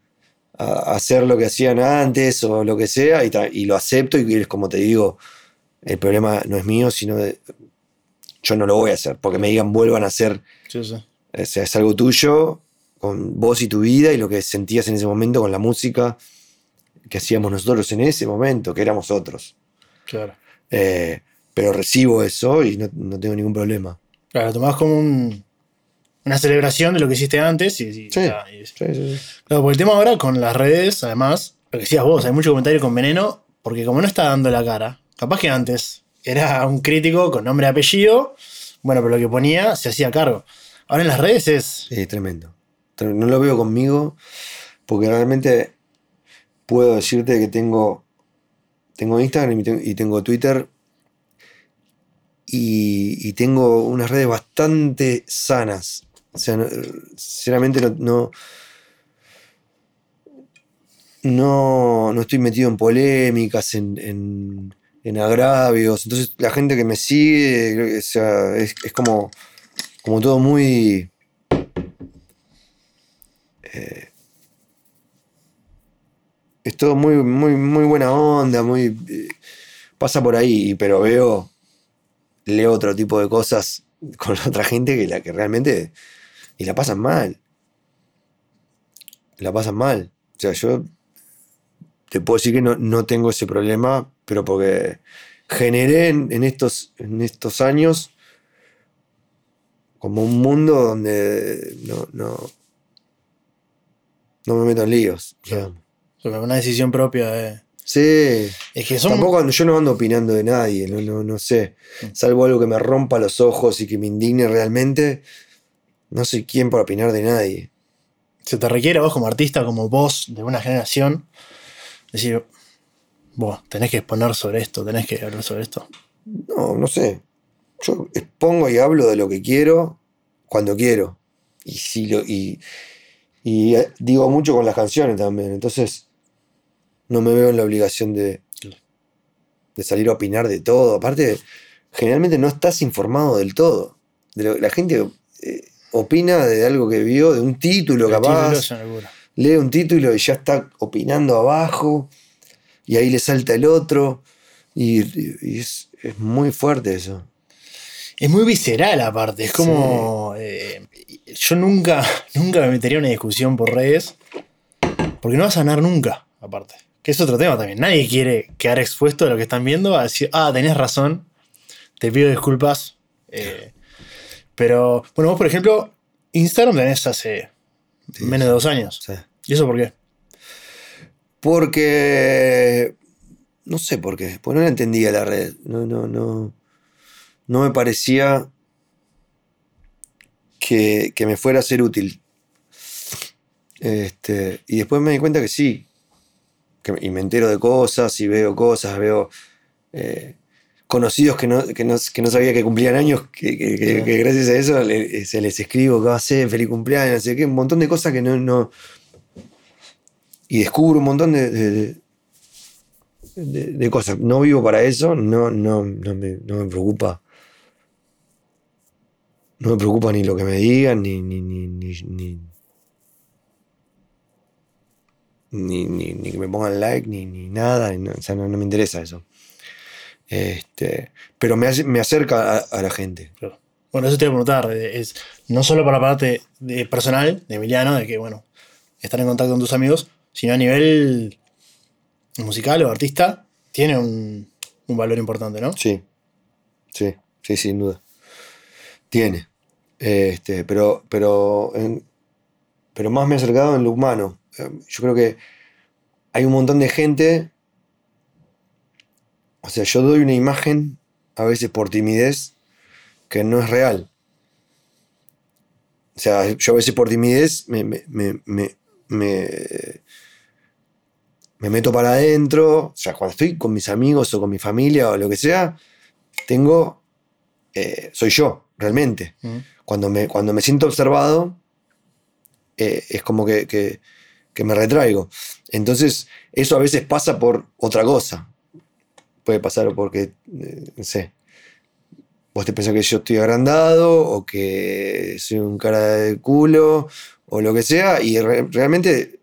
a hacer lo que hacían antes o lo que sea, y, y lo acepto. Y es como te digo, el problema no es mío, sino de. Yo no lo voy a hacer. Porque me digan, vuelvan a hacer Sí, sí. o sea, es algo tuyo, con vos y tu vida y lo que sentías en ese momento con la música, que hacíamos nosotros en ese momento, que éramos otros. Claro. Eh, pero recibo eso y no, no tengo ningún problema. Claro, tomás como un- una celebración de lo que hiciste antes. Y, y- Sí. ya, y- Sí, sí, sí. Claro, porque el tema ahora con las redes, además, lo que decías vos, hay mucho comentario con veneno, porque como no está dando la cara, capaz que antes era un crítico con nombre y apellido, bueno, pero lo que ponía se hacía cargo. Ahora en las redes es. Sí, tremendo. Tre- No lo veo conmigo porque realmente puedo decirte que tengo, tengo Instagram y tengo, Twitter y, tengo unas redes bastante sanas. O sea, sinceramente no, no, no, estoy metido en polémicas, en- en agravios. Entonces la gente que me sigue, o sea, es, como, como todo muy... es todo muy, muy, muy buena onda, muy. eh, pasa por ahí, pero veo. Leo otro tipo de cosas con otra gente que la que realmente. Y la pasan mal. La pasan mal. O sea, yo. Te puedo decir que no, no tengo ese problema, pero porque generé en, en estos, en estos años como un mundo donde no, no, no me meto en líos. sobre una decisión propia de. Sí. Es que son. Tampoco yo no ando opinando de nadie, no, no, no sé. Salvo algo que me rompa los ojos y que me indigne realmente. No soy quien para opinar de nadie. Se te requiere a vos como artista, como voz de una generación, decir, vos tenés que exponer sobre esto, tenés que hablar sobre esto. No, no sé. Yo expongo y hablo de lo que quiero cuando quiero. Y si lo, y, y eh, digo mucho con las canciones también. Entonces, no me veo en la obligación de, de salir a opinar de todo. Aparte, generalmente no estás informado del todo. De lo- la gente eh, opina de algo que vio, de un título El capaz. Lee un título y ya está opinando abajo, y ahí le salta el otro, y, y es, es muy fuerte eso. Es muy visceral aparte, es como... eh, yo nunca, nunca me metería en una discusión por redes, porque no vas a ganar nunca, aparte. Que es otro tema también. Nadie quiere quedar expuesto a lo que están viendo, a decir, ah, tenés razón, te pido disculpas. eh, pero, bueno, vos por ejemplo, Instagram tenés hace Sí, menos de dos años. ¿Y eso por qué? porque. No sé por qué, porque no la entendía la red. No, no, no. No me parecía que, que me fuera a ser útil. Este, y después me di cuenta que sí. Que, y me entero de cosas y veo cosas, veo eh, conocidos que no, que, no, que no sabía que cumplían años, que, que- que- que gracias a eso le- se les escribo, ¿qué va a hacer? Feliz cumpleaños, no sé qué, un montón de cosas que no. no y descubro un montón de, de- de- de- de cosas. No vivo para eso, no, no, no, me, no me preocupa. No me preocupa ni lo que me digan, ni, ni, ni, ni, ni, ni, ni- que me pongan like, ni, ni nada, no- o sea, no, no me interesa eso. Este, pero me, hace- me acerca a, a la gente. Claro. Bueno, eso te iba a preguntar. eh, Es, no solo para la parte de personal de Emiliano, de que, bueno, estar en contacto con tus amigos, sino a nivel musical o artista, tiene un, un valor importante, ¿no? Sí, sí, sí, sin duda. Tiene. Este, pero, pero, en- pero más me ha acercado en lo humano. Eh, Yo creo que hay un montón de gente. O sea, yo doy una imagen, a veces por timidez, que no es real. O sea, yo a veces por timidez me, me, me, me, me- me meto para adentro. O sea, cuando estoy con mis amigos o con mi familia o lo que sea, tengo. eh, soy yo, realmente. Mm. Cuando me, cuando me siento observado, eh, es como que, que- que me retraigo. Entonces, eso a veces pasa por otra cosa. Puede pasar porque, eh, no sé, vos te pensás que yo estoy agrandado o que soy un cara de culo o lo que sea, y re- realmente,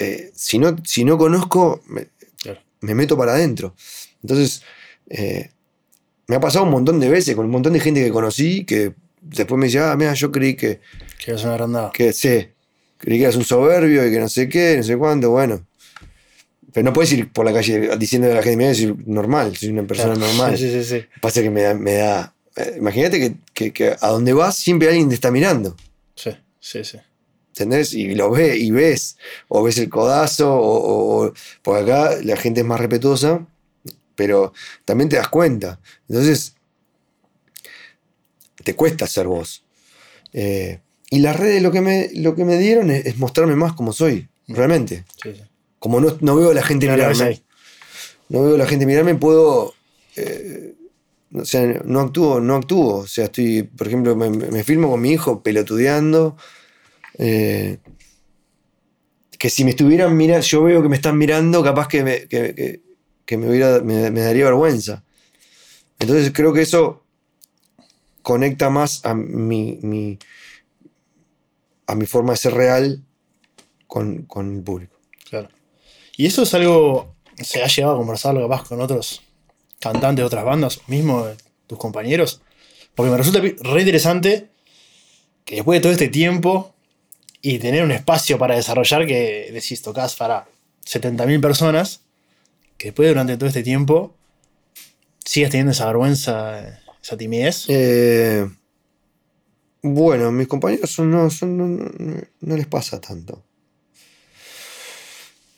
eh, si, no, si no conozco, me, Claro. me meto para adentro. Entonces, eh, me ha pasado un montón de veces con un montón de gente que conocí que después me decía, ah, mira, yo creí que, Que es una agrandada. que sí, creí que eras un soberbio y que no sé qué, no sé cuánto, bueno. Pero no puedes ir por la calle diciendo a la gente, mira, soy normal, soy una persona Claro. normal. Sí, sí, sí. Pasa que me da. Me da eh, imagínate que, que- que a donde vas siempre alguien te está mirando. Sí, sí, sí. ¿Entendés? Y lo ves y ves. O ves el codazo, o, o- o- porque acá la gente es más respetuosa, pero también te das cuenta. Entonces, te cuesta ser vos. Eh, y las redes lo que me, lo que me dieron es, es mostrarme más como soy, realmente. sí, sí. Como no, no veo a la gente mirarme, no veo a la gente mirarme, puedo. eh, o sea, no actúo, no actúo. O sea, estoy, por ejemplo, me, me filmo con mi hijo pelotudeando. eh, que si me estuvieran mirando, yo veo que me están mirando, capaz que me, que, que- que me, hubiera, me, me daría vergüenza. Entonces creo que eso conecta más a mi, mi- a mi forma de ser real con, con el público. Y eso es algo. ¿Se ha llegado a conversarlo con otros cantantes de otras bandas, mismo tus compañeros? Porque me resulta re interesante que después de todo este tiempo y tener un espacio para desarrollar que decís, tocas para 70.000 personas, que después durante todo este tiempo sigas teniendo esa vergüenza, esa timidez. Eh, bueno, mis compañeros no, no- no les pasa tanto.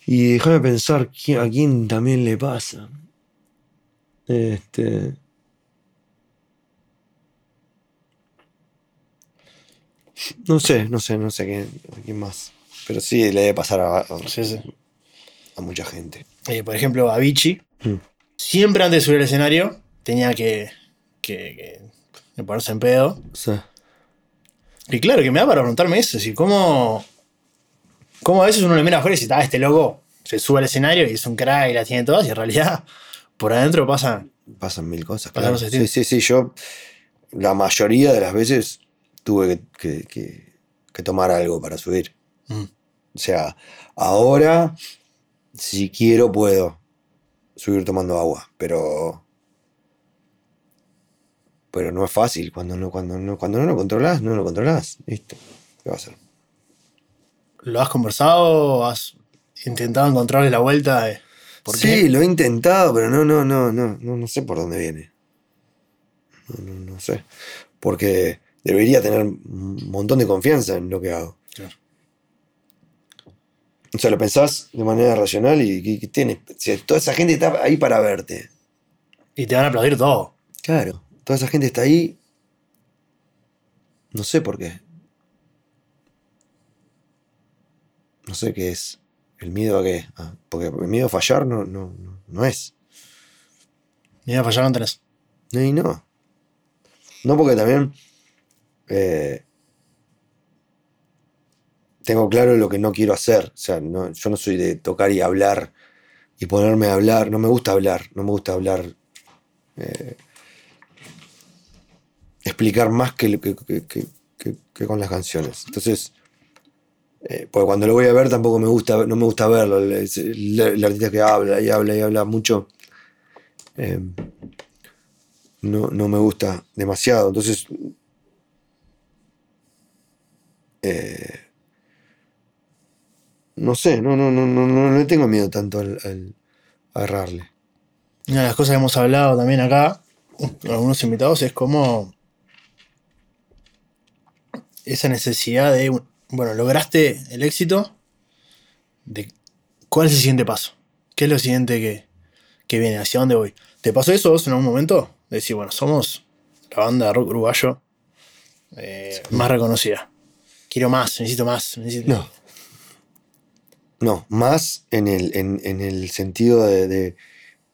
Y déjame pensar a quién también le pasa. Este. No sé, no sé, no sé quién, a quién más. Pero sí, le debe pasar a, a- Sí, sí. a mucha gente. Eh, por ejemplo, Avicii, Mm. siempre antes de subir al escenario, tenía que, que- que- que ponerse en pedo. Sí. Y claro, que me da para preguntarme eso, si cómo, cómo a veces uno le mira afuera y dice, ah, este loco se sube al escenario y es un crack y la tiene todas, y en realidad por adentro pasa. Pasan mil cosas. Pasan claro. Sí, sí, sí. Yo la mayoría de las veces tuve que, que- que- que tomar algo para subir. Mm. O sea, ahora, si quiero, puedo subir tomando agua, pero. Pero no es fácil. Cuando no, cuando no, cuando no lo controlas, no lo controlas. ¿Viste? ¿Qué va a hacer? ¿Lo has conversado? ¿Has intentado encontrarle la vuelta? ¿Por sí, qué? lo he intentado, pero no, no, no, no, no, no sé por dónde viene. No, no, no sé. Porque debería tener un montón de confianza en lo que hago. Claro. O sea, lo pensás de manera racional y que, que tiene. o sea, toda esa gente está ahí para verte. Y te van a aplaudir todo. Claro. Toda esa gente está ahí. No sé por qué. No sé qué es. ¿El miedo a qué? Ah, porque el miedo a fallar no, no, no, no es. Mira, fallar no tenés. No, y no. No, porque también eh, tengo claro lo que no quiero hacer. O sea, no- yo no soy de tocar y hablar y ponerme a hablar. No me gusta hablar. No me gusta hablar. eh, explicar más que- que- que- que con las canciones. Entonces, eh, porque cuando lo voy a ver tampoco me gusta, no me gusta verlo. El, artista que habla y habla y habla mucho. eh, no, no me gusta demasiado. Entonces. eh, no sé, no, no, no, no, no le tengo miedo tanto al, al- agarrarle. Una de las cosas que hemos hablado también acá, con algunos invitados, es cómo esa necesidad de, bueno, lograste el éxito, cuál es el siguiente paso, qué es lo siguiente que, que viene, hacia dónde voy. ¿Te pasó eso vos en algún momento? De decir, bueno, somos la banda de rock uruguayo eh, más reconocida. Quiero más, necesito más. Necesito... No. No, más en el, en, en el sentido de, de-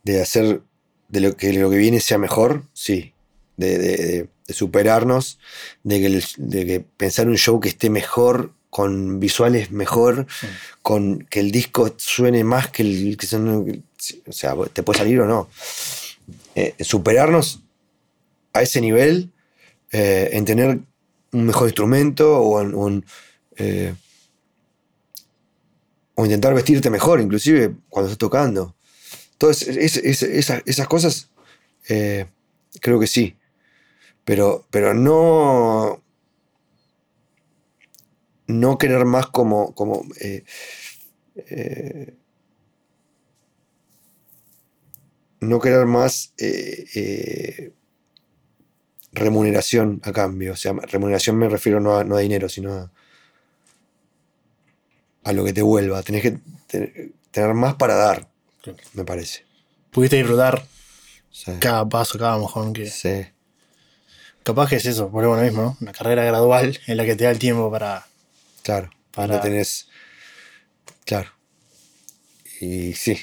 de hacer de lo que lo que viene sea mejor, sí. De, de- de- superarnos, de que, de que pensar un show que esté mejor, con visuales mejor, con que el disco suene más que el que son. O sea, te puede salir o no. Eh, superarnos a ese nivel, eh, en tener un mejor instrumento o en, en, eh, o intentar vestirte mejor, inclusive cuando estás tocando. Todas es- es- esas, esas cosas creo que sí. Pero, pero no. No querer más como. como eh, eh, no querer más eh, eh, remuneración a cambio. O sea, remuneración me refiero no a, no a dinero, sino a, a lo que te vuelva. Tenés que te- tener más para dar, me parece. Pudiste disfrutar Sí. cada paso, cada mojón que. Sí. Capaz que es eso, volvemos a lo mismo, ¿no? Una carrera gradual en la que te da el tiempo para. Claro, Para- no tenés. Claro. Y sí.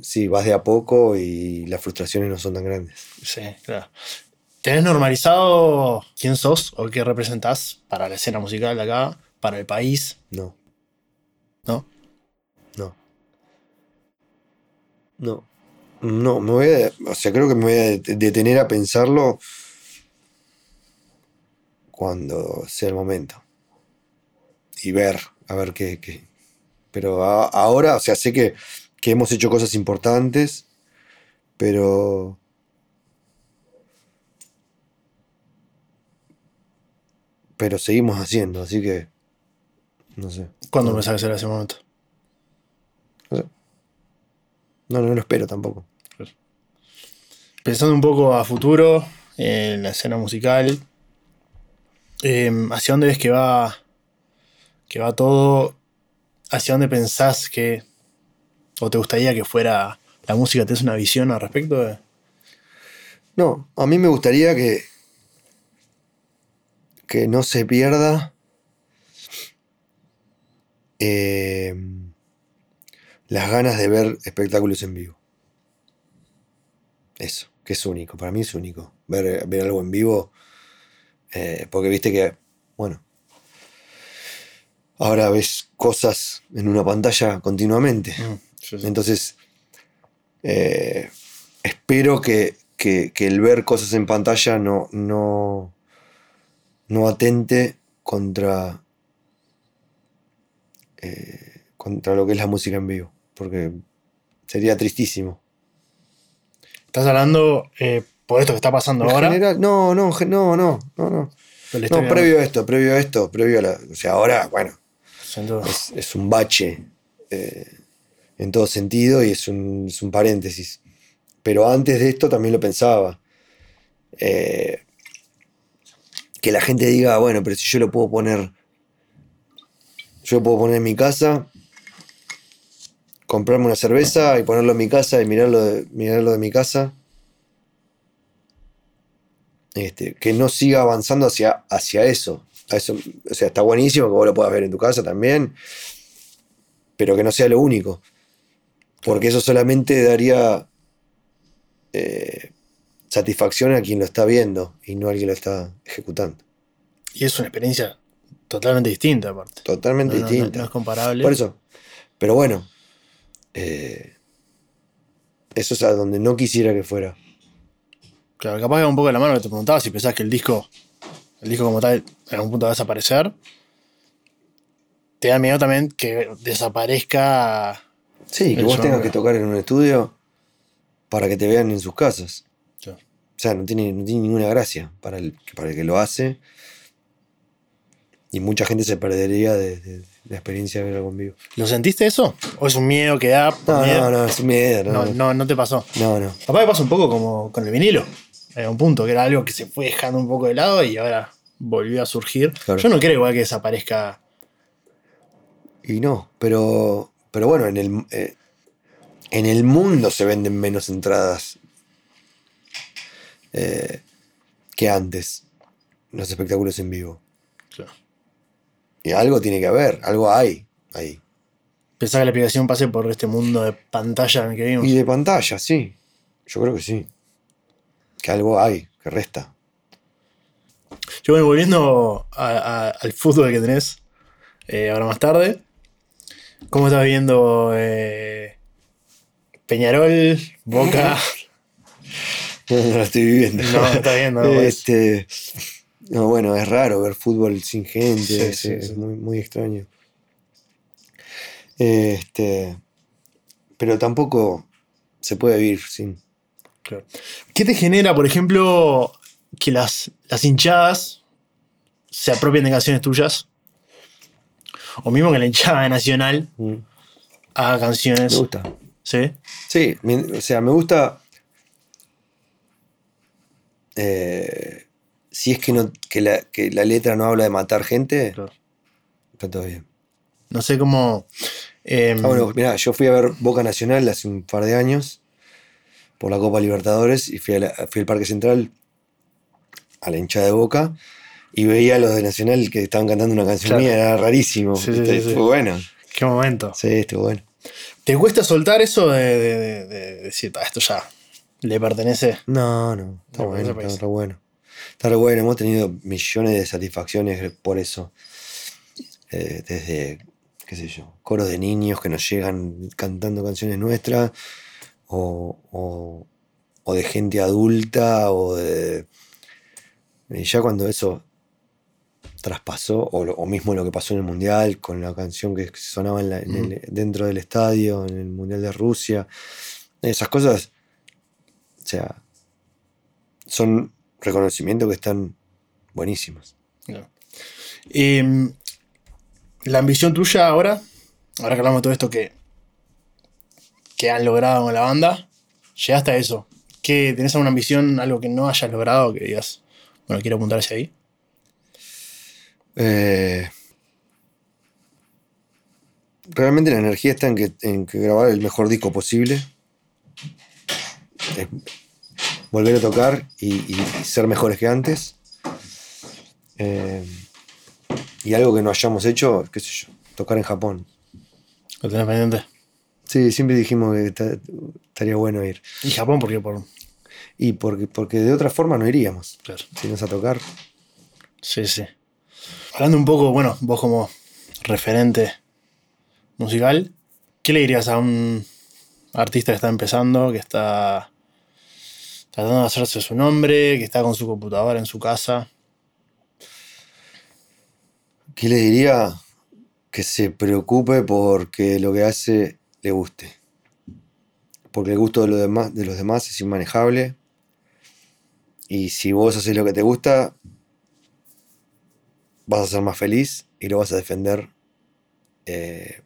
Sí, vas de a poco y las frustraciones no son tan grandes. Sí, claro. ¿Tenés normalizado quién sos o qué representás para la escena musical de acá, para el país? No, ¿No? no. No. No, me voy a. O sea, creo que me voy a det- detener a pensarlo cuando sea el momento. Y ver, a ver qué. qué. Pero a- ahora, o sea, sé que, que hemos hecho cosas importantes, pero. Pero seguimos haciendo, así que. No sé. ¿Cuándo No. pensás que será ese momento? No, no lo espero tampoco. Pensando un poco a futuro, en la escena musical, eh, ¿hacia dónde ves que va, que va todo? ¿Hacia dónde pensás que, o te gustaría que fuera la música? ¿Tienes una visión al respecto? No, a mí me gustaría que, que no se pierda eh, las ganas de ver espectáculos en vivo. Eso, que es único, para mí es único. Ver, ver algo en vivo, eh, porque viste que, bueno, ahora ves cosas en una pantalla continuamente. Entonces, eh, espero que, que- que el ver cosas en pantalla no, no, no atente contra, eh, contra lo que es la música en vivo, porque sería tristísimo. ¿Estás hablando eh, por esto que está pasando En ahora? general, no, no, no, no, no, no. previo a esto, previo a esto, previo a la. O sea, ahora, bueno, es, es un bache eh, en todo sentido y es un, es un paréntesis. Pero antes de esto también lo pensaba. Eh, que la gente diga, bueno, pero si yo lo puedo poner. Yo lo puedo poner en mi casa, comprarme una cerveza y ponerlo en mi casa y mirarlo de, mirarlo de mi casa. Este, que no siga avanzando hacia, hacia eso. A eso. O sea, está buenísimo que vos lo puedas ver en tu casa también, pero que no sea lo único. Porque eso solamente daría eh, satisfacción a quien lo está viendo y no a quien lo está ejecutando. Y es una experiencia totalmente distinta, aparte. Totalmente No, no, no, distinta. no es comparable. Por eso. Pero bueno, eh, eso es a donde no quisiera que fuera. Capaz que un poco de la mano que te preguntaba si pensás que el disco, el disco como tal, en algún punto va a desaparecer. Te da miedo también que desaparezca. Sí, que vos tengas que tocar en un estudio para que te vean en sus casas. O sea, no tiene, no tiene ninguna gracia para el, para el que lo hace. Y mucha gente se perdería de, de- de la experiencia de ver algo en vivo. ¿Lo sentiste eso? ¿O es un miedo que da? No, miedo? no, no, es un miedo. no, No, no, no te pasó. no. no. Capaz que pasa un poco como con el vinilo. En un punto, que era algo que se fue dejando un poco de lado y ahora volvió a surgir. Claro. Yo no creo igual que desaparezca. Y no, pero, pero bueno, en el, eh, en el mundo se venden menos entradas eh, que antes los espectáculos en vivo. Claro. Y algo tiene que haber, algo hay ahí. Pensás que la aplicación pase por este mundo de pantalla en el que vivimos. Y de pantalla, sí. Yo creo que sí. Que algo hay, que resta. Yo bueno, volviendo a- a- al fútbol que tenés eh, ahora más tarde. ¿Cómo estás viendo eh, Peñarol, Boca? No, no lo estoy viviendo. No, no está viendo, no, este, no, bueno, es raro ver fútbol sin gente. Sí, es, sí, es sí. Muy, muy extraño. Este, pero tampoco se puede vivir sin. Claro. ¿Qué te genera, por ejemplo, que las, las hinchadas se apropien de canciones tuyas? O mismo que la hinchada de Nacional Mm, haga Me canciones gusta. Sí. Sí, o sea, me gusta. eh, si es que, no, que, la, que la letra no habla de matar gente, Claro. está todo bien. No sé cómo. eh, Ah, bueno, mirá, yo fui a ver Boca Nacional hace un par de años por la Copa Libertadores y fui, a la- fui al Parque Central a la hinchada de Boca y veía a los de Nacional que estaban cantando una canción Claro. mía, era rarísimo. Sí, sí, sí, sí. Fue bueno. Qué momento. Sí, estuvo bueno. ¿Te cuesta soltar eso de, de- de- de decir, "Ah, esto ya le pertenece? No, no, está No, bueno, está re bueno. Está re bueno, hemos tenido millones de satisfacciones por eso. Eh, desde, qué sé yo, coros de niños que nos llegan cantando canciones nuestras, o, o- o de gente adulta, o de... Y ya cuando eso traspasó, o, mismo lo que pasó en el Mundial, con la canción que sonaba en la- en el- dentro del estadio, en el Mundial de Rusia, esas cosas, o sea, son reconocimientos que están buenísimos. No. Eh, la ambición tuya ahora, ahora que hablamos de todo esto que, que han logrado con la banda, llegaste a eso. ¿Qué, ¿Tenés alguna ambición, algo que no hayas logrado, que digas, bueno, quiero apuntar hacia ahí? Eh, realmente la energía está en que, en que grabar el mejor disco posible. Volver a tocar y, y ser mejores que antes. Eh, y algo que no hayamos hecho, qué sé yo, tocar en Japón. ¿Lo tenés pendiente? Sí, siempre dijimos que ta- estaría bueno ir. Y Japón, porque por. Y porque, porque de otra forma no iríamos. Claro. Si nos a tocar. Sí, sí. Hablando un poco, bueno, vos como referente musical, ¿qué le dirías a un artista que está empezando, que está tratando de hacerse su nombre, que está con su computadora en su casa? ¿Qué le diría? Que se preocupe porque lo que hace le guste. Porque el gusto de, demás, de los demás es inmanejable. Y si vos haces lo que te gusta, vas a ser más feliz y lo vas a defender eh,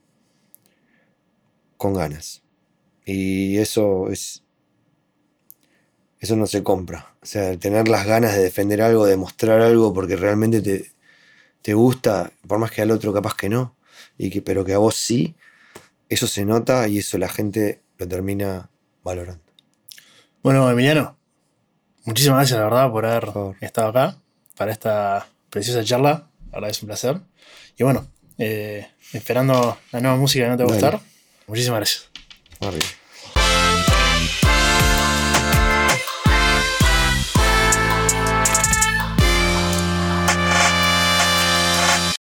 con ganas. Y eso es. Eso no se compra. O sea, tener las ganas de defender algo, de mostrar algo porque realmente te, te gusta, por más que al otro capaz que no, y que, pero que a vos sí, eso se nota y eso la gente lo termina valorando. Bueno, Emiliano, muchísimas gracias, la verdad, por haber Por estado acá para esta preciosa charla. La verdad es un placer. Y bueno, eh, esperando la nueva música que no te va a gustar. Muchísimas gracias. Arriba.